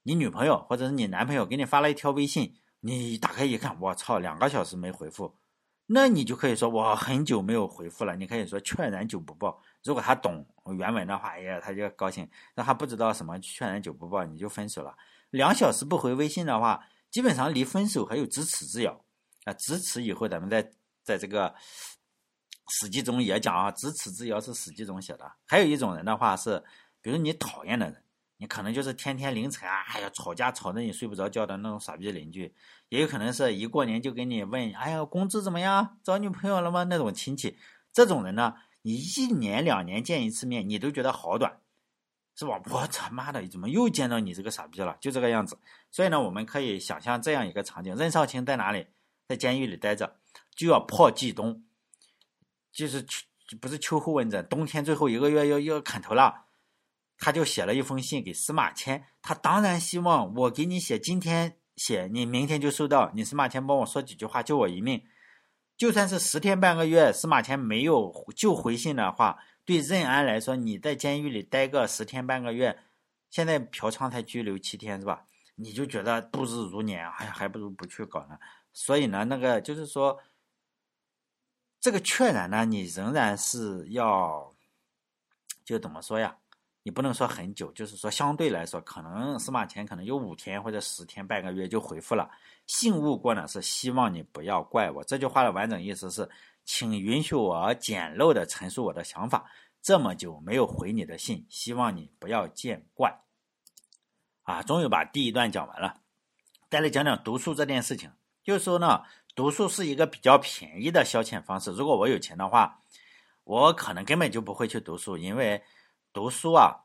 你女朋友或者是你男朋友给你发了一条微信，你打开一看，我操，两个小时没回复，那你就可以说我很久没有回复了。你可以说确然久不报。如果他懂原文的话，哎呀，他就高兴；那他不知道什么确然久不报，你就分手了。两小时不回微信的话，基本上离分手还有咫尺之遥啊！咫尺以后，咱们在在这个《史记》中也讲啊，咫尺之遥是《史记》中写的。还有一种人的话是，比如你讨厌的人。你可能就是天天凌晨啊，哎呀吵架吵得你睡不着觉的那种傻逼邻居，也有可能是一过年就给你问，哎呀工资怎么样，找女朋友了吗？那种亲戚，这种人呢，你一年两年见一次面，你都觉得好短，是吧？我他妈的怎么又见到你这个傻逼了？就这个样子。所以呢，我们可以想象这样一个场景：任少卿在哪里？在监狱里待着，就要破冀东，就是秋不是秋后问诊，冬天最后一个月要要砍头了。他就写了一封信给司马迁，他当然希望我给你写，今天写，你明天就收到。你司马迁帮我说几句话，救我一命。就算是十天半个月，司马迁没有就回信的话，对任安来说，你在监狱里待个十天半个月，现在嫖娼才拘留七天是吧？你就觉得度日如年，哎呀，还不如不去搞呢。所以呢，那个就是说，这个确然呢，你仍然是要，就怎么说呀？你不能说很久，就是说相对来说，可能司马迁可能有五天或者十天半个月就回复了。信勿过呢，是希望你不要怪我。这句话的完整意思是，请允许我简陋的陈述我的想法。这么久没有回你的信，希望你不要见怪。啊，终于把第一段讲完了。再来讲讲读书这件事情，就是说呢，读书是一个比较便宜的消遣方式。如果我有钱的话，我可能根本就不会去读书，因为。读书啊，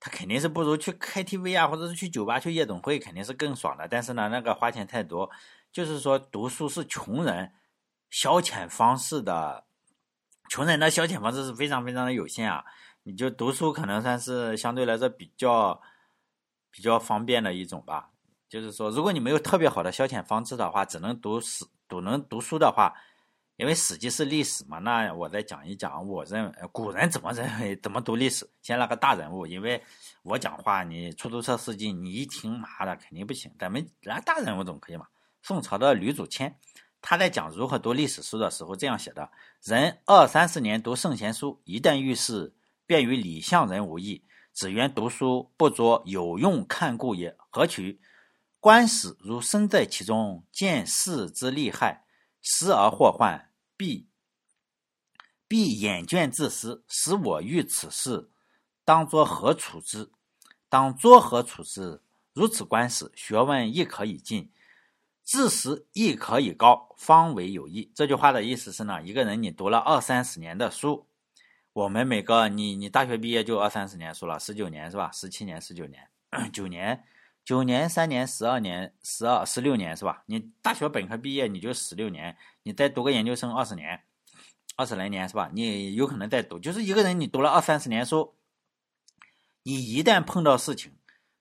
他肯定是不如去 KTV 啊，或者是去酒吧、去夜总会，肯定是更爽的。但是呢，那个花钱太多，就是说读书是穷人消遣方式的，穷人的消遣方式是非常非常的有限啊。你就读书可能算是相对来说比较比较方便的一种吧。就是说，如果你没有特别好的消遣方式的话，只能读史，读能读书的话。因为《史记》是历史嘛，那我再讲一讲，我认为古人怎么认为，怎么读历史。先来个大人物，因为我讲话，你出租车司机你一听，妈的肯定不行。咱们来大人物总可以嘛？宋朝的吕祖谦，他在讲如何读历史书的时候这样写的：人二三十年读圣贤书，一旦遇事，便与李相人无异。只缘读书不着有用看故也。何取？观史如身在其中，见事之利害，时而祸患。必必眼倦自私，使我欲此事，当作何处之？当作何处之？如此观史，学问亦可以进，知识亦可以高，方为有益。这句话的意思是呢，一个人你读了二三十年的书，我们每个你你大学毕业就二三十年书了，十九年是吧？十七年、十九年、*coughs* 九年、九年、三年、十二年、十二、十六年是吧？你大学本科毕业你就十六年。你再读个研究生二十年，二十来年是吧？你有可能再读，就是一个人你读了二三十年书，你一旦碰到事情，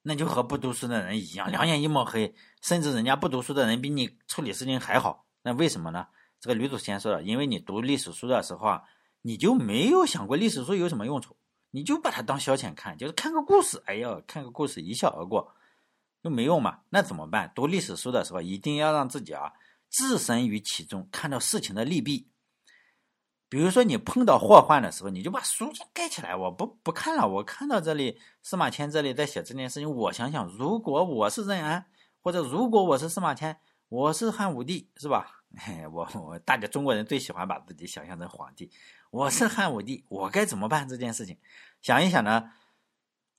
那就和不读书的人一样，两眼一抹黑，甚至人家不读书的人比你处理事情还好。那为什么呢？这个吕祖先说了，因为你读历史书的时候啊，你就没有想过历史书有什么用处，你就把它当消遣看，就是看个故事，哎呀，看个故事一笑而过，又没用嘛。那怎么办？读历史书的时候，一定要让自己啊。置身于其中，看到事情的利弊。比如说，你碰到祸患的时候，你就把书先盖起来，我不不看了。我看到这里，司马迁这里在写这件事情，我想想，如果我是任安，或者如果我是司马迁，我是汉武帝，是吧？*laughs* 我我大家中国人最喜欢把自己想象成皇帝。我是汉武帝，我该怎么办这件事情？想一想呢？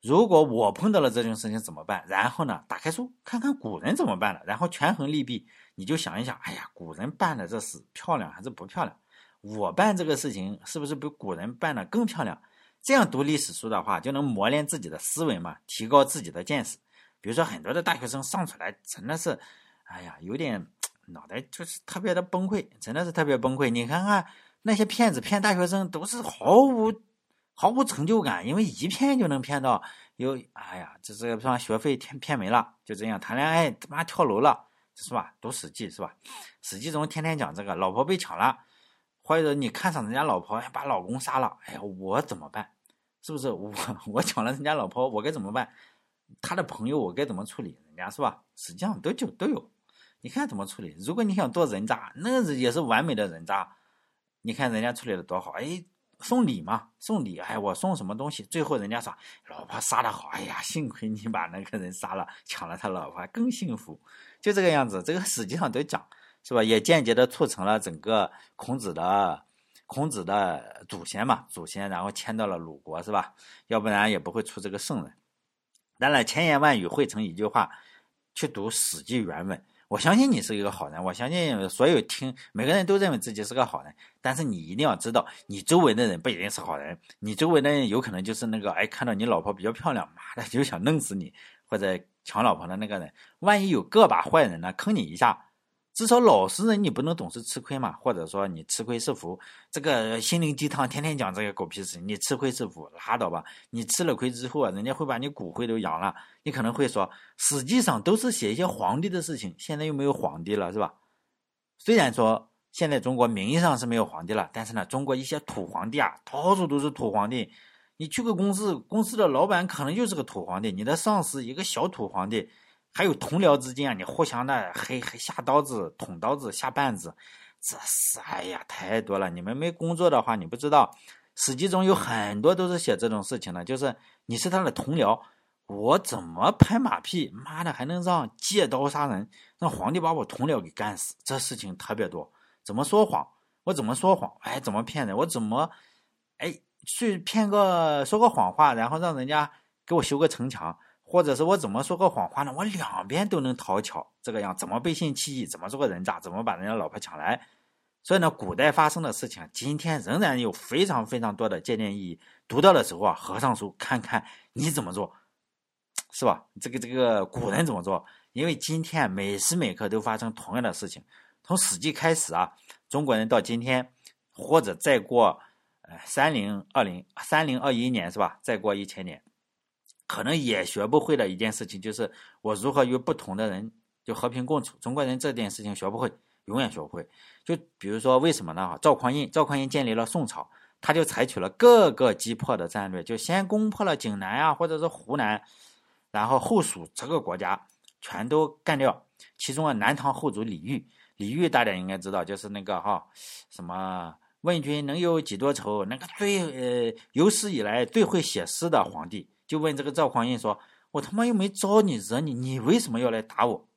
如果我碰到了这种事情怎么办？然后呢，打开书看看古人怎么办的，然后权衡利弊。你就想一想，哎呀，古人办的这事漂亮还是不漂亮？我办这个事情是不是比古人办的更漂亮？这样读历史书的话，就能磨练自己的思维嘛，提高自己的见识。比如说，很多的大学生上出来真的是，哎呀，有点脑袋就是特别的崩溃，真的是特别崩溃。你看看那些骗子骗大学生，都是毫无毫无成就感，因为一骗就能骗到有，哎呀，这这把学费骗骗没了，就这样谈恋爱他妈跳楼了。是吧？读《史记》是吧？《史记》中天天讲这个，老婆被抢了，或者你看上人家老婆，把老公杀了，哎呀，我怎么办？是不是我 *laughs* 我抢了人家老婆，我该怎么办？他的朋友我该怎么处理？人家是吧？实际上都就都有，你看怎么处理？如果你想做人渣，那也是完美的人渣。你看人家处理的多好，哎，送礼嘛，送礼，哎，我送什么东西？最后人家说，老婆杀的好，哎呀，幸亏你把那个人杀了，抢了他老婆，更幸福。就这个样子，这个实际上都讲，是吧？也间接的促成了整个孔子的孔子的祖先嘛，祖先然后迁到了鲁国，是吧？要不然也不会出这个圣人。当然，千言万语汇成一句话，去读《史记》原文。我相信你是一个好人，我相信所有听每个人都认为自己是个好人。但是你一定要知道，你周围的人不一定是好人，你周围的人有可能就是那个哎，看到你老婆比较漂亮，妈的就想弄死你，或者。抢老婆的那个人，万一有个把坏人呢，坑你一下，至少老实人你不能总是吃亏嘛，或者说你吃亏是福，这个心灵鸡汤天天讲这个狗屁事情，你吃亏是福，拉倒吧。你吃了亏之后啊，人家会把你骨灰都扬了，你可能会说，实际上都是写一些皇帝的事情，现在又没有皇帝了，是吧？虽然说现在中国名义上是没有皇帝了，但是呢，中国一些土皇帝啊，到处都是土皇帝。你去个公司，公司的老板可能就是个土皇帝，你的上司一个小土皇帝，还有同僚之间啊，你互相的还还下刀子、捅刀子、下绊子，这是哎呀太多了。你们没工作的话，你不知道，史记中有很多都是写这种事情的，就是你是他的同僚，我怎么拍马屁，妈的还能让借刀杀人，让皇帝把我同僚给干死，这事情特别多。怎么说谎？我怎么说谎？哎，怎么骗人？我怎么，哎。去骗个说个谎话，然后让人家给我修个城墙，或者是我怎么说个谎话呢？我两边都能讨巧，这个样怎么背信弃义？怎么做个人渣？怎么把人家老婆抢来？所以呢，古代发生的事情，今天仍然有非常非常多的借鉴意义。读到的时候啊，合上书看看你怎么做，是吧？这个这个古人怎么做？因为今天每时每刻都发生同样的事情，从《史记》开始啊，中国人到今天，或者再过呃。三零二零三零二一年是吧？再过一千年，可能也学不会的一件事情，就是我如何与不同的人就和平共处。中国人这件事情学不会，永远学不会。就比如说为什么呢？赵匡胤，赵匡胤建立了宋朝，他就采取了各个击破的战略，就先攻破了济南啊，或者是湖南，然后后蜀这个国家全都干掉。其中啊，南唐后主李煜，李煜大家应该知道，就是那个哈什么问君能有几多愁，那个最呃有史以来最会写诗的皇帝，就问这个赵匡胤说：“我他妈又没招你惹你，你为什么要来打我？”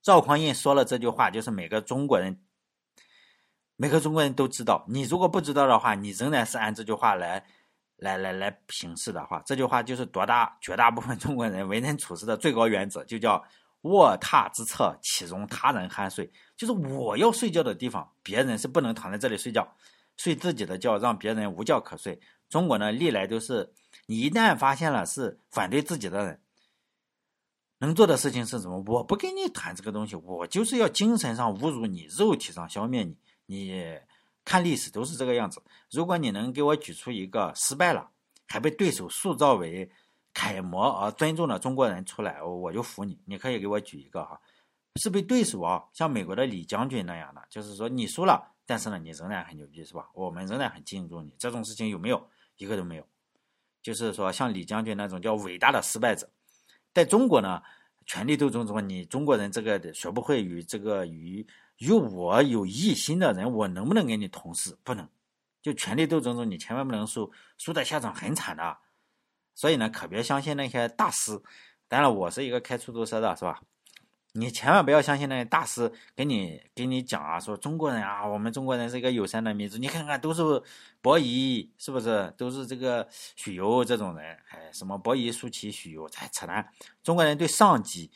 赵匡胤说了这句话，就是每个中国人，每个中国人都知道。你如果不知道的话，你仍然是按这句话来，来来来行事的话，这句话就是多大绝大部分中国人为人处事的最高原则，就叫卧榻之侧岂容他人酣睡。就是我要睡觉的地方，别人是不能躺在这里睡觉，睡自己的觉，让别人无觉可睡。中国呢，历来都是，你一旦发现了是反对自己的人。能做的事情是什么？我不跟你谈这个东西，我就是要精神上侮辱你，肉体上消灭你。你看历史都是这个样子。如果你能给我举出一个失败了，还被对手塑造为楷模而尊重的中国人出来，我就服你。你可以给我举一个哈，是被对手啊，像美国的李将军那样的，就是说你输了，但是呢，你仍然很牛逼，是吧？我们仍然很敬重你。这种事情有没有？一个都没有。就是说，像李将军那种叫伟大的失败者。在中国呢，权力斗争中，你中国人这个学不会与这个与与我有异心的人，我能不能跟你同事？不能。就权力斗争中，你千万不能输，输的下场很惨的。所以呢，可别相信那些大师。当然，我是一个开出租车的，是吧？你千万不要相信那些大师给你给你讲啊，说中国人啊，我们中国人是一个友善的民族。你看看，都是伯夷，是不是？都是这个许攸这种人，哎，什么伯夷、叔齐、许攸，才扯淡。中国人对上级、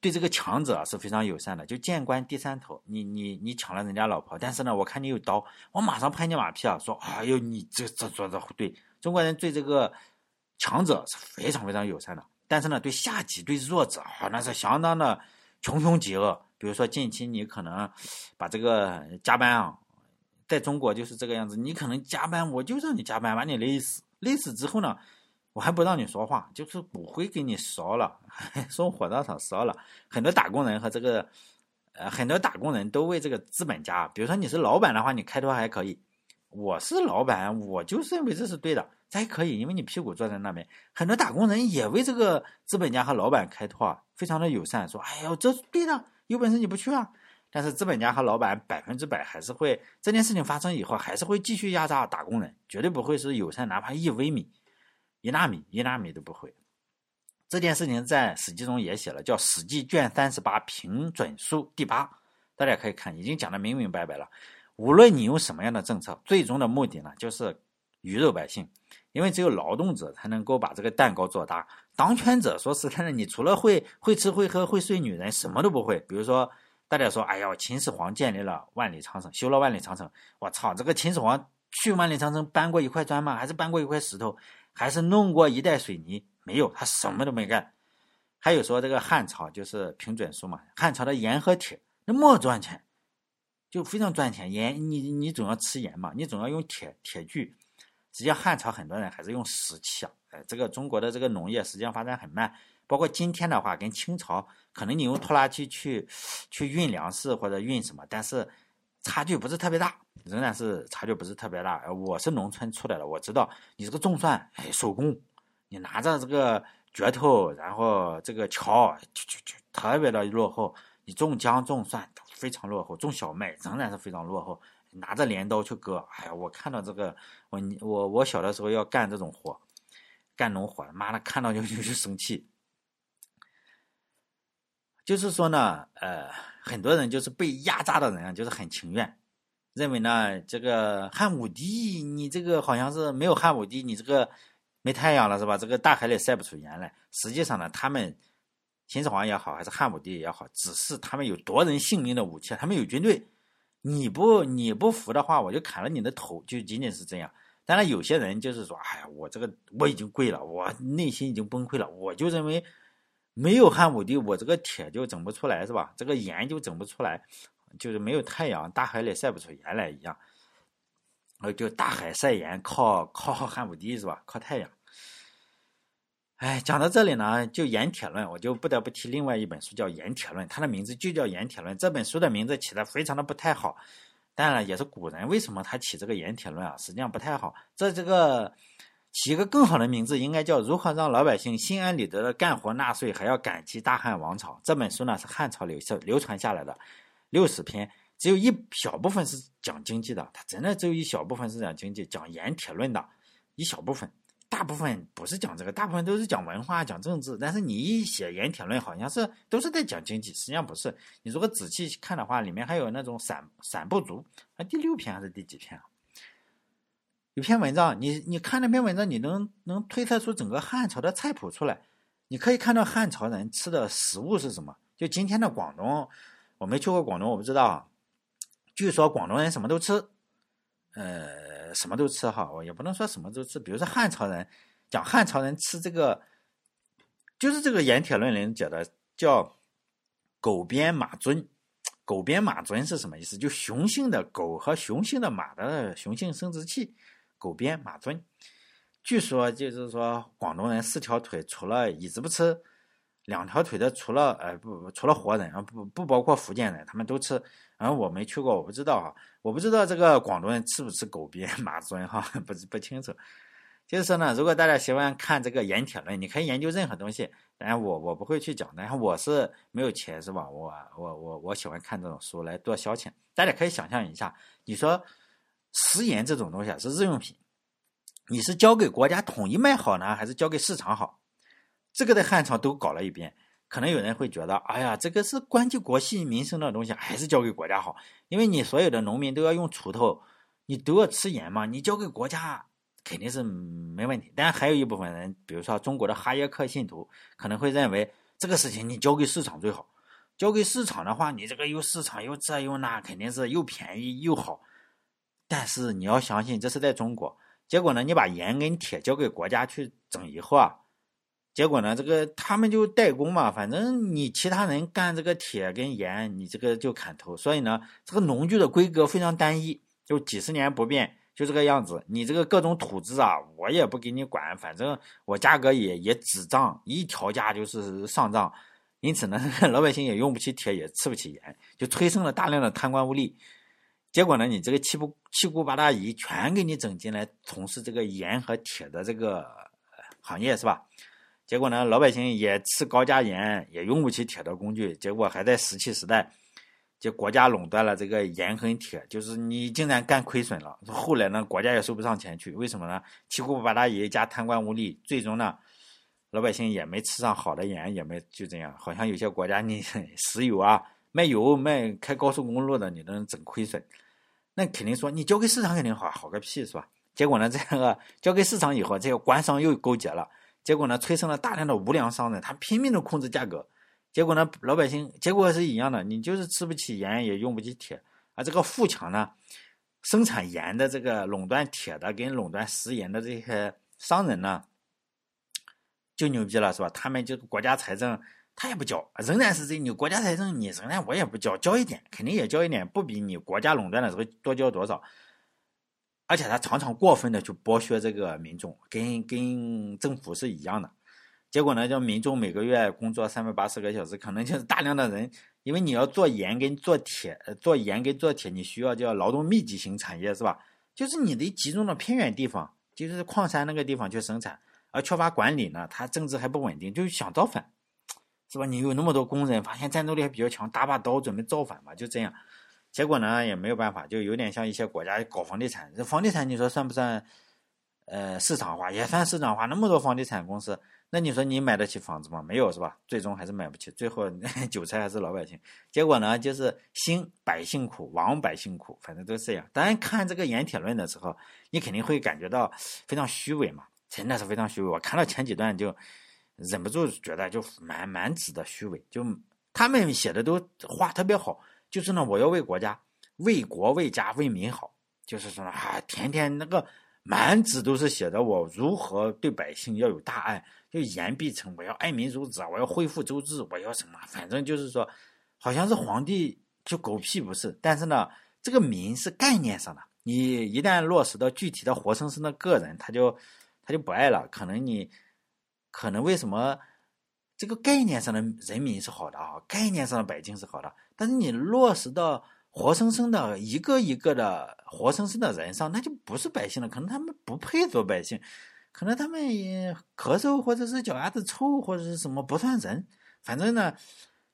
对这个强者是非常友善的，就见官低三头。你你你抢了人家老婆，但是呢，我看你有刀，我马上拍你马屁啊，说哎呦，你这这做的对。中国人对这个强者是非常非常友善的，但是呢，对下级、对弱者啊，那是相当的。穷凶极恶，比如说近期你可能把这个加班啊，在中国就是这个样子。你可能加班，我就让你加班，把你累死。累死之后呢，我还不让你说话，就是骨灰给你烧了，*laughs* 送火葬场烧了。很多打工人和这个，呃，很多打工人都为这个资本家。比如说你是老板的话，你开脱还可以。我是老板，我就认为这是对的，这还可以，因为你屁股坐在那边。很多打工人也为这个资本家和老板开脱，非常的友善，说：“哎呦，这对的，有本事你不去啊？”但是资本家和老板百分之百还是会这件事情发生以后，还是会继续压榨打工人，绝对不会是友善，哪怕一微米、一纳米、一纳米都不会。这件事情在《史记》中也写了，叫《史记》卷三十八平准书第八，大家可以看，已经讲的明明白白了。无论你用什么样的政策，最终的目的呢，就是鱼肉百姓。因为只有劳动者才能够把这个蛋糕做大。当权者说实在的，你除了会会吃会喝会睡女人，什么都不会。比如说，大家说，哎呀，秦始皇建立了万里长城，修了万里长城。我操，这个秦始皇去万里长城搬过一块砖吗？还是搬过一块石头？还是弄过一袋水泥？没有，他什么都没干。还有说这个汉朝就是平准书嘛，汉朝的盐和铁那么赚钱。就非常赚钱，盐你你总要吃盐嘛，你总要用铁铁具。实际上汉朝很多人还是用石器啊，哎，这个中国的这个农业实际上发展很慢。包括今天的话，跟清朝可能你用拖拉机去去运粮食或者运什么，但是差距不是特别大，仍然是差距不是特别大。我是农村出来的，我知道你这个种蒜，哎，手工，你拿着这个镢头，然后这个锹，就就就特别的落后。你种姜种蒜。非常落后，种小麦仍然是非常落后。拿着镰刀去割，哎呀，我看到这个，我我我小的时候要干这种活，干农活，妈的，看到就就就生气。就是说呢，呃，很多人就是被压榨的人啊，就是很情愿，认为呢，这个汉武帝，你这个好像是没有汉武帝，你这个没太阳了是吧？这个大海里晒不出盐来。实际上呢，他们。秦始皇也好，还是汉武帝也好，只是他们有夺人性命的武器，他们有军队。你不你不服的话，我就砍了你的头，就仅仅是这样。当然，有些人就是说，哎呀，我这个我已经跪了，我内心已经崩溃了，我就认为没有汉武帝，我这个铁就整不出来，是吧？这个盐就整不出来，就是没有太阳，大海里晒不出盐来一样。呃，就大海晒盐，靠靠汉武帝是吧？靠太阳。哎，讲到这里呢，就《盐铁论》，我就不得不提另外一本书，叫《盐铁论》，它的名字就叫《盐铁论》。这本书的名字起的非常的不太好，当然了，也是古人为什么他起这个《盐铁论》啊，实际上不太好。这这个起一个更好的名字，应该叫《如何让老百姓心安理得的干活纳税，还要感激大汉王朝》。这本书呢是汉朝流流传下来的，六十篇，只有一小部分是讲经济的，它真的只有一小部分是讲经济，讲《盐铁论》的一小部分。大部分不是讲这个，大部分都是讲文化、讲政治。但是你一写《盐铁论》，好像是都是在讲经济，实际上不是。你如果仔细看的话，里面还有那种散散不足啊，第六篇还是第几篇啊？有篇文章，你你看那篇文章，你能能推测出整个汉朝的菜谱出来。你可以看到汉朝人吃的食物是什么。就今天的广东，我没去过广东，我不知道。据说广东人什么都吃，呃。什么都吃哈，我也不能说什么都吃。比如说汉朝人讲汉朝人吃这个，就是这个《盐铁论》里讲的叫“狗鞭马尊”。狗鞭马尊是什么意思？就雄性的狗和雄性的马的雄性生殖器。狗鞭马尊，据说就是说广东人四条腿除了椅子不吃，两条腿的除了呃不除了活人啊不不包括福建人，他们都吃。然后我没去过，我不知道哈，我不知道这个广东人吃不吃狗鞭 *laughs* 马尊哈，不不清楚。就是说呢，如果大家喜欢看这个《盐铁论》，你可以研究任何东西，然后我我不会去讲，然后我是没有钱是吧？我我我我喜欢看这种书来做消遣。大家可以想象一下，你说食盐这种东西啊是日用品，你是交给国家统一卖好呢，还是交给市场好？这个在汉朝都搞了一遍。可能有人会觉得，哎呀，这个是关系国计民生的东西，还是交给国家好？因为你所有的农民都要用锄头，你都要吃盐嘛，你交给国家肯定是没问题。但还有一部分人，比如说中国的哈耶克信徒，可能会认为这个事情你交给市场最好。交给市场的话，你这个又市场又这又那，肯定是又便宜又好。但是你要相信，这是在中国。结果呢，你把盐跟铁交给国家去整以后啊。结果呢，这个他们就代工嘛，反正你其他人干这个铁跟盐，你这个就砍头。所以呢，这个农具的规格非常单一，就几十年不变，就这个样子。你这个各种土质啊，我也不给你管，反正我价格也也只涨，一调价就是上涨。因此呢，*laughs* 老百姓也用不起铁，也吃不起盐，就催生了大量的贪官污吏。结果呢，你这个七不七姑八大姨全给你整进来从事这个盐和铁的这个行业，是吧？结果呢，老百姓也吃高价盐，也用不起铁的工具。结果还在石器时代，就国家垄断了这个盐和铁，就是你竟然干亏损了。后来呢，国家也收不上钱去，为什么呢？七姑八大姨加贪官污吏，最终呢，老百姓也没吃上好的盐，也没就这样。好像有些国家你 *laughs* 石油啊，卖油卖开高速公路的，你能整亏损，那肯定说你交给市场肯定好，好个屁是吧？结果呢，这个交给市场以后，这个官商又勾结了。结果呢，催生了大量的无良商人，他拼命的控制价格。结果呢，老百姓结果是一样的，你就是吃不起盐，也用不起铁。而这个富强呢，生产盐的这个垄断铁的跟垄断食盐的这些商人呢，就牛逼了，是吧？他们就国家财政他也不交，仍然是这你国家财政你仍然我也不交，交一点肯定也交一点，不比你国家垄断的时候多交多少。而且他常常过分的去剥削这个民众，跟跟政府是一样的。结果呢，叫民众每个月工作三百八十个小时，可能就是大量的人，因为你要做盐跟做铁，做盐跟做铁，你需要叫劳动密集型产业，是吧？就是你得集中到偏远地方，就是矿山那个地方去生产，而缺乏管理呢，他政治还不稳定，就想造反，是吧？你有那么多工人，发现战斗力还比较强，打把刀准备造反嘛，就这样。结果呢也没有办法，就有点像一些国家搞房地产。这房地产你说算不算？呃，市场化也算市场化。那么多房地产公司，那你说你买得起房子吗？没有是吧？最终还是买不起，最后 *laughs* 韭菜还是老百姓。结果呢，就是兴百姓苦，亡百姓苦，反正都是这样。当然看这个《盐铁论》的时候，你肯定会感觉到非常虚伪嘛，真的是非常虚伪。我看到前几段就忍不住觉得就满满纸的虚伪，就他们写的都话特别好。就是呢，我要为国家、为国、为家、为民好。就是说啊，天天那个满纸都是写的我如何对百姓要有大爱，就言必称，我要爱民如子，我要恢复周制，我要什么？反正就是说，好像是皇帝就狗屁不是。但是呢，这个民是概念上的，你一旦落实到具体的活生生的个人，他就他就不爱了。可能你可能为什么这个概念上的人民是好的啊，概念上的百姓是好的，但是你落实到活生生的一个一个的活生生的人上，那就不是百姓了，可能他们不配做百姓。可能他们也咳嗽，或者是脚丫子臭，或者是什么不算人。反正呢，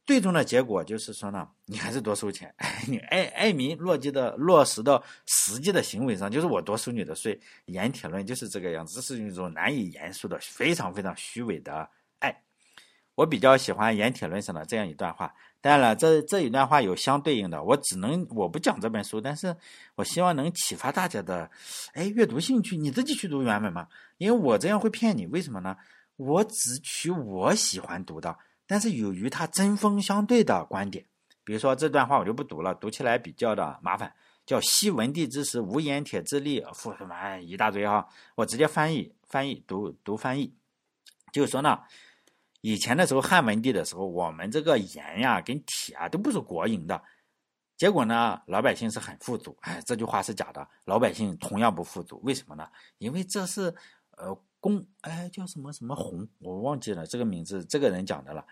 最终的结果就是说呢，你还是多收钱。*laughs* 你爱爱民落地的落实到实际的行为上，就是我多收你的税。*laughs* 盐铁论就是这个样子，这是一种难以言述的、非常非常虚伪的。我比较喜欢盐铁论上的这样一段话。当然了，这这一段话有相对应的，我只能我不讲这本书，但是我希望能启发大家的，哎，阅读兴趣，你自己去读原文嘛，因为我这样会骗你，为什么呢？我只取我喜欢读的，但是有与它针锋相对的观点，比如说这段话我就不读了，读起来比较的麻烦，叫“昔文帝之时，无盐铁之力，复什么一大堆哈”，我直接翻译翻译读读翻译，就是说呢。以前的时候，汉文帝的时候，我们这个盐呀跟铁啊都不是国营的，结果呢，老百姓是很富足。哎，这句话是假的，老百姓同样不富足。为什么呢？因为这是呃公哎叫什么什么洪，我忘记了这个名字，这个人讲的了。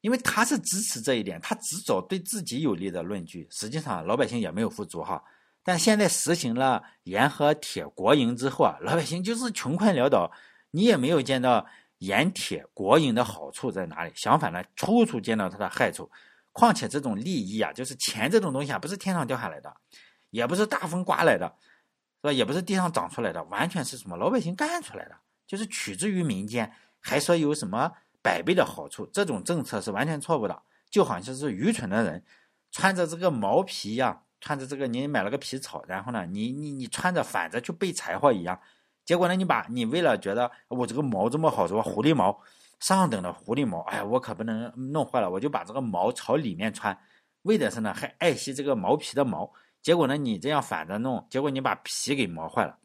因为他是支持这一点，他只找对自己有利的论据。实际上，老百姓也没有富足哈。但现在实行了盐和铁国营之后啊，老百姓就是穷困潦倒，你也没有见到。盐铁国营的好处在哪里？相反呢，处处见到它的害处。况且这种利益啊，就是钱这种东西啊，不是天上掉下来的，也不是大风刮来的，是吧？也不是地上长出来的，完全是什么老百姓干出来的，就是取之于民间，还说有什么百倍的好处。这种政策是完全错误的，就好像是愚蠢的人穿着这个毛皮一样，穿着这个你买了个皮草，然后呢，你你你穿着反着去背柴火一样。结果呢？你把你为了觉得我这个毛这么好，是吧？狐狸毛，上等的狐狸毛，哎，我可不能弄坏了，我就把这个毛朝里面穿，为的是呢，还爱惜这个毛皮的毛。结果呢，你这样反着弄，结果你把皮给磨坏了。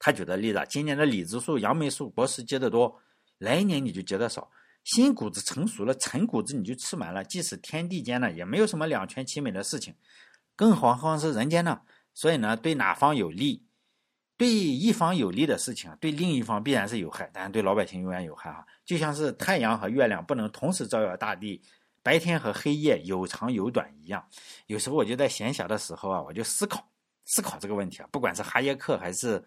他举的例子，今年的李子树、杨梅树果实结得多，来年你就结得少。新谷子成熟了，陈谷子你就吃完了。即使天地间呢，也没有什么两全其美的事情，更何况是人间呢？所以呢，对哪方有利？对一方有利的事情，对另一方必然是有害，但是对老百姓永远有害哈。就像是太阳和月亮不能同时照耀大地，白天和黑夜有长有短一样。有时候我就在闲暇的时候啊，我就思考思考这个问题啊。不管是哈耶克还是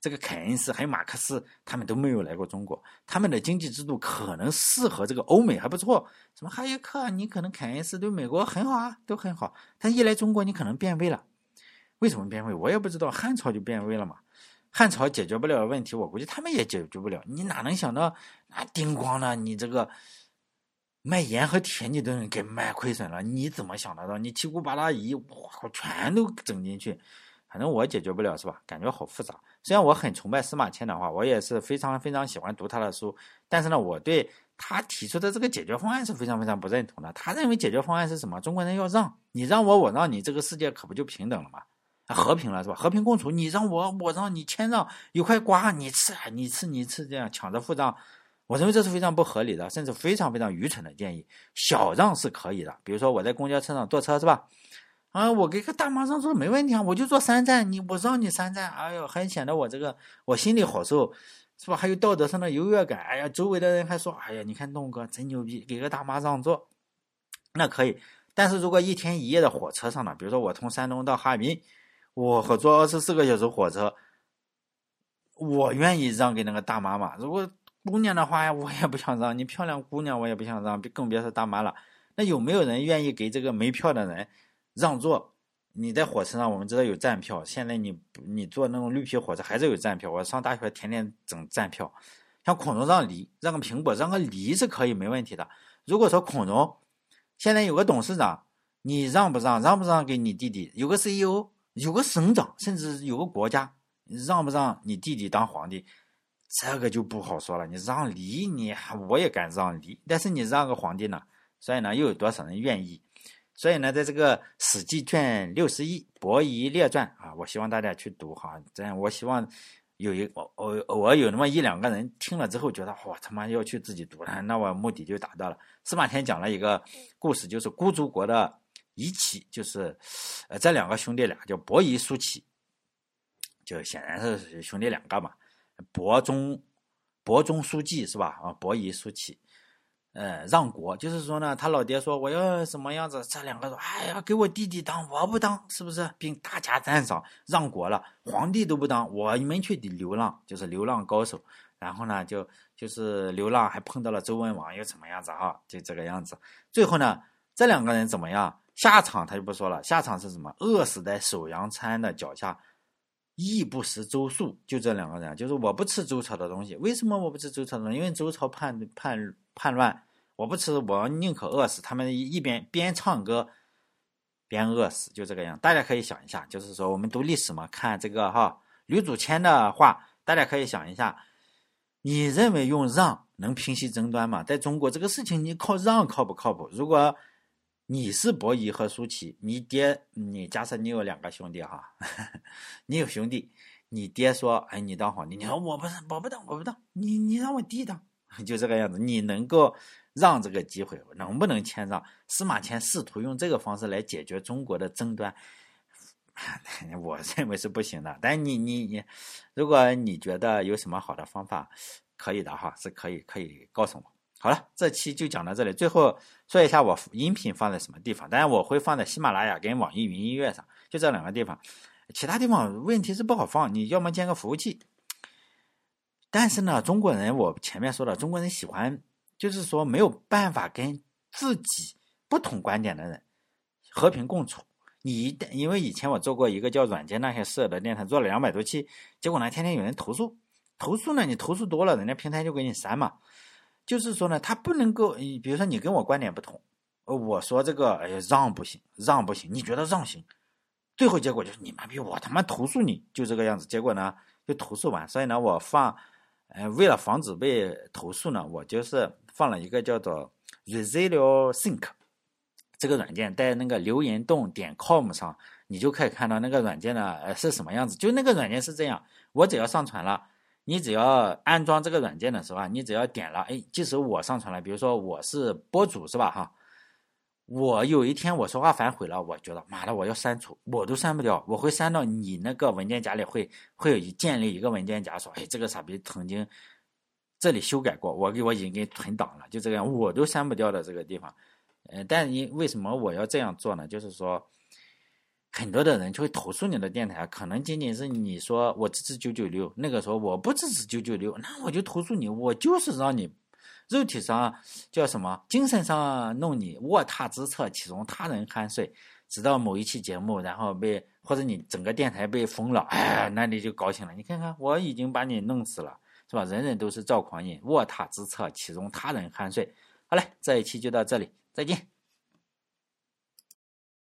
这个凯恩斯，还有马克思，他们都没有来过中国，他们的经济制度可能适合这个欧美还不错。什么哈耶克，你可能凯恩斯对美国很好啊，都很好。但一来中国，你可能变味了。为什么变味？我也不知道。汉朝就变味了嘛。汉朝解决不了的问题，我估计他们也解决不了。你哪能想到，那叮咣了，你这个卖盐和铁你都能给卖亏损了？你怎么想得到？你七姑八大姨哇，全都整进去，反正我解决不了，是吧？感觉好复杂。虽然我很崇拜司马迁的话，我也是非常非常喜欢读他的书，但是呢，我对他提出的这个解决方案是非常非常不认同的。他认为解决方案是什么？中国人要让你让我，我让你，这个世界可不就平等了吗？和平了是吧？和平共处，你让我，我让你，谦让，有块瓜你吃，你吃，你吃，这样抢着付账，我认为这是非常不合理的，甚至非常非常愚蠢的建议。小让是可以的，比如说我在公交车上坐车是吧？啊，我给个大妈让座没问题啊，我就坐三站，你我让你三站，哎呦，还显得我这个我心里好受，是吧？还有道德上的优越感，哎呀，周围的人还说，哎呀，你看东哥真牛逼，给个大妈让座，那可以。但是如果一天一夜的火车上呢，比如说我从山东到哈尔滨。我和坐二十四个小时火车，我愿意让给那个大妈嘛。如果姑娘的话，我也不想让你漂亮姑娘，我也不想让，更别说大妈了。那有没有人愿意给这个没票的人让座？你在火车上，我们知道有站票，现在你你坐那种绿皮火车还是有站票。我上大学天天整站票，像孔融让梨，让个苹果，让个梨是可以没问题的。如果说孔融现在有个董事长，你让不让？让不让给你弟弟？有个 CEO。有个省长，甚至有个国家，让不让你弟弟当皇帝，这个就不好说了。你让梨，你我也敢让梨，但是你让个皇帝呢？所以呢，又有多少人愿意？所以呢，在这个《史记》卷六十一《伯夷列传》啊，我希望大家去读哈。这样，我希望有一我我我有那么一两个人听了之后觉得，我他妈要去自己读了，那我目的就达到了。司马迁讲了一个故事，就是孤竹国的。夷齐就是，呃，这两个兄弟俩叫伯夷叔齐，就显然是兄弟两个嘛。伯中伯中书记是吧？啊，伯夷叔齐，呃，让国就是说呢，他老爹说我要什么样子，这两个说，哎呀，给我弟弟当，我不当，是不是？并大加赞赏，让国了，皇帝都不当，我们去流浪，就是流浪高手。然后呢，就就是流浪，还碰到了周文王，又怎么样子哈？就这个样子。最后呢，这两个人怎么样？下场他就不说了，下场是什么？饿死在首阳参的脚下，亦不食周粟。就这两个人，就是我不吃周朝的东西。为什么我不吃周朝的？因为周朝叛叛叛乱，我不吃，我宁可饿死。他们一边边唱歌边饿死，就这个样。大家可以想一下，就是说我们读历史嘛，看这个哈，吕祖谦的话，大家可以想一下。你认为用让能平息争端吗？在中国这个事情，你靠让靠不靠谱？如果你是伯夷和叔齐，你爹，你假设你有两个兄弟哈，*laughs* 你有兄弟，你爹说，哎，你当皇帝，你说我不是，我不当，我不当，你你让我弟当，*laughs* 就这个样子，你能够让这个机会，能不能谦让？司马迁试图用这个方式来解决中国的争端。*laughs* 我认为是不行的，但你你你，如果你觉得有什么好的方法，可以的哈，是可以可以告诉我。好了，这期就讲到这里。最后说一下我音频放在什么地方，当然我会放在喜马拉雅跟网易云音乐上，就这两个地方。其他地方问题是不好放，你要么建个服务器。但是呢，中国人我前面说了，中国人喜欢就是说没有办法跟自己不同观点的人和平共处。你一旦因为以前我做过一个叫软件那些事的电台，做了两百多期，结果呢，天天有人投诉，投诉呢，你投诉多了，人家平台就给你删嘛。就是说呢，他不能够，比如说你跟我观点不同，我说这个，哎呀，让不行，让不行，你觉得让行，最后结果就是你妈逼我他妈投诉你，就这个样子。结果呢，就投诉完，所以呢，我放，呃，为了防止被投诉呢，我就是放了一个叫做 Resilio Sync。这个软件在那个留言洞点 com 上，你就可以看到那个软件呢，呃，是什么样子。就那个软件是这样，我只要上传了，你只要安装这个软件的时候啊，你只要点了，哎，即使我上传了，比如说我是播主是吧哈，我有一天我说话反悔了，我觉得妈的我要删除，我都删不掉，我会删到你那个文件夹里，会会有一建立一个文件夹，说，哎，这个傻逼曾经这里修改过，我给我已经给存档了，就这样，我都删不掉的这个地方。呃，但你为什么我要这样做呢？就是说，很多的人就会投诉你的电台，可能仅仅是你说我支持九九六，那个时候我不支持九九六，那我就投诉你，我就是让你肉体上叫什么，精神上弄你卧榻之侧，岂容他人酣睡？直到某一期节目，然后被或者你整个电台被封了，哎，那你就高兴了。你看看，我已经把你弄死了，是吧？人人都是赵匡胤，卧榻之侧，岂容他人酣睡？好嘞，这一期就到这里。再见。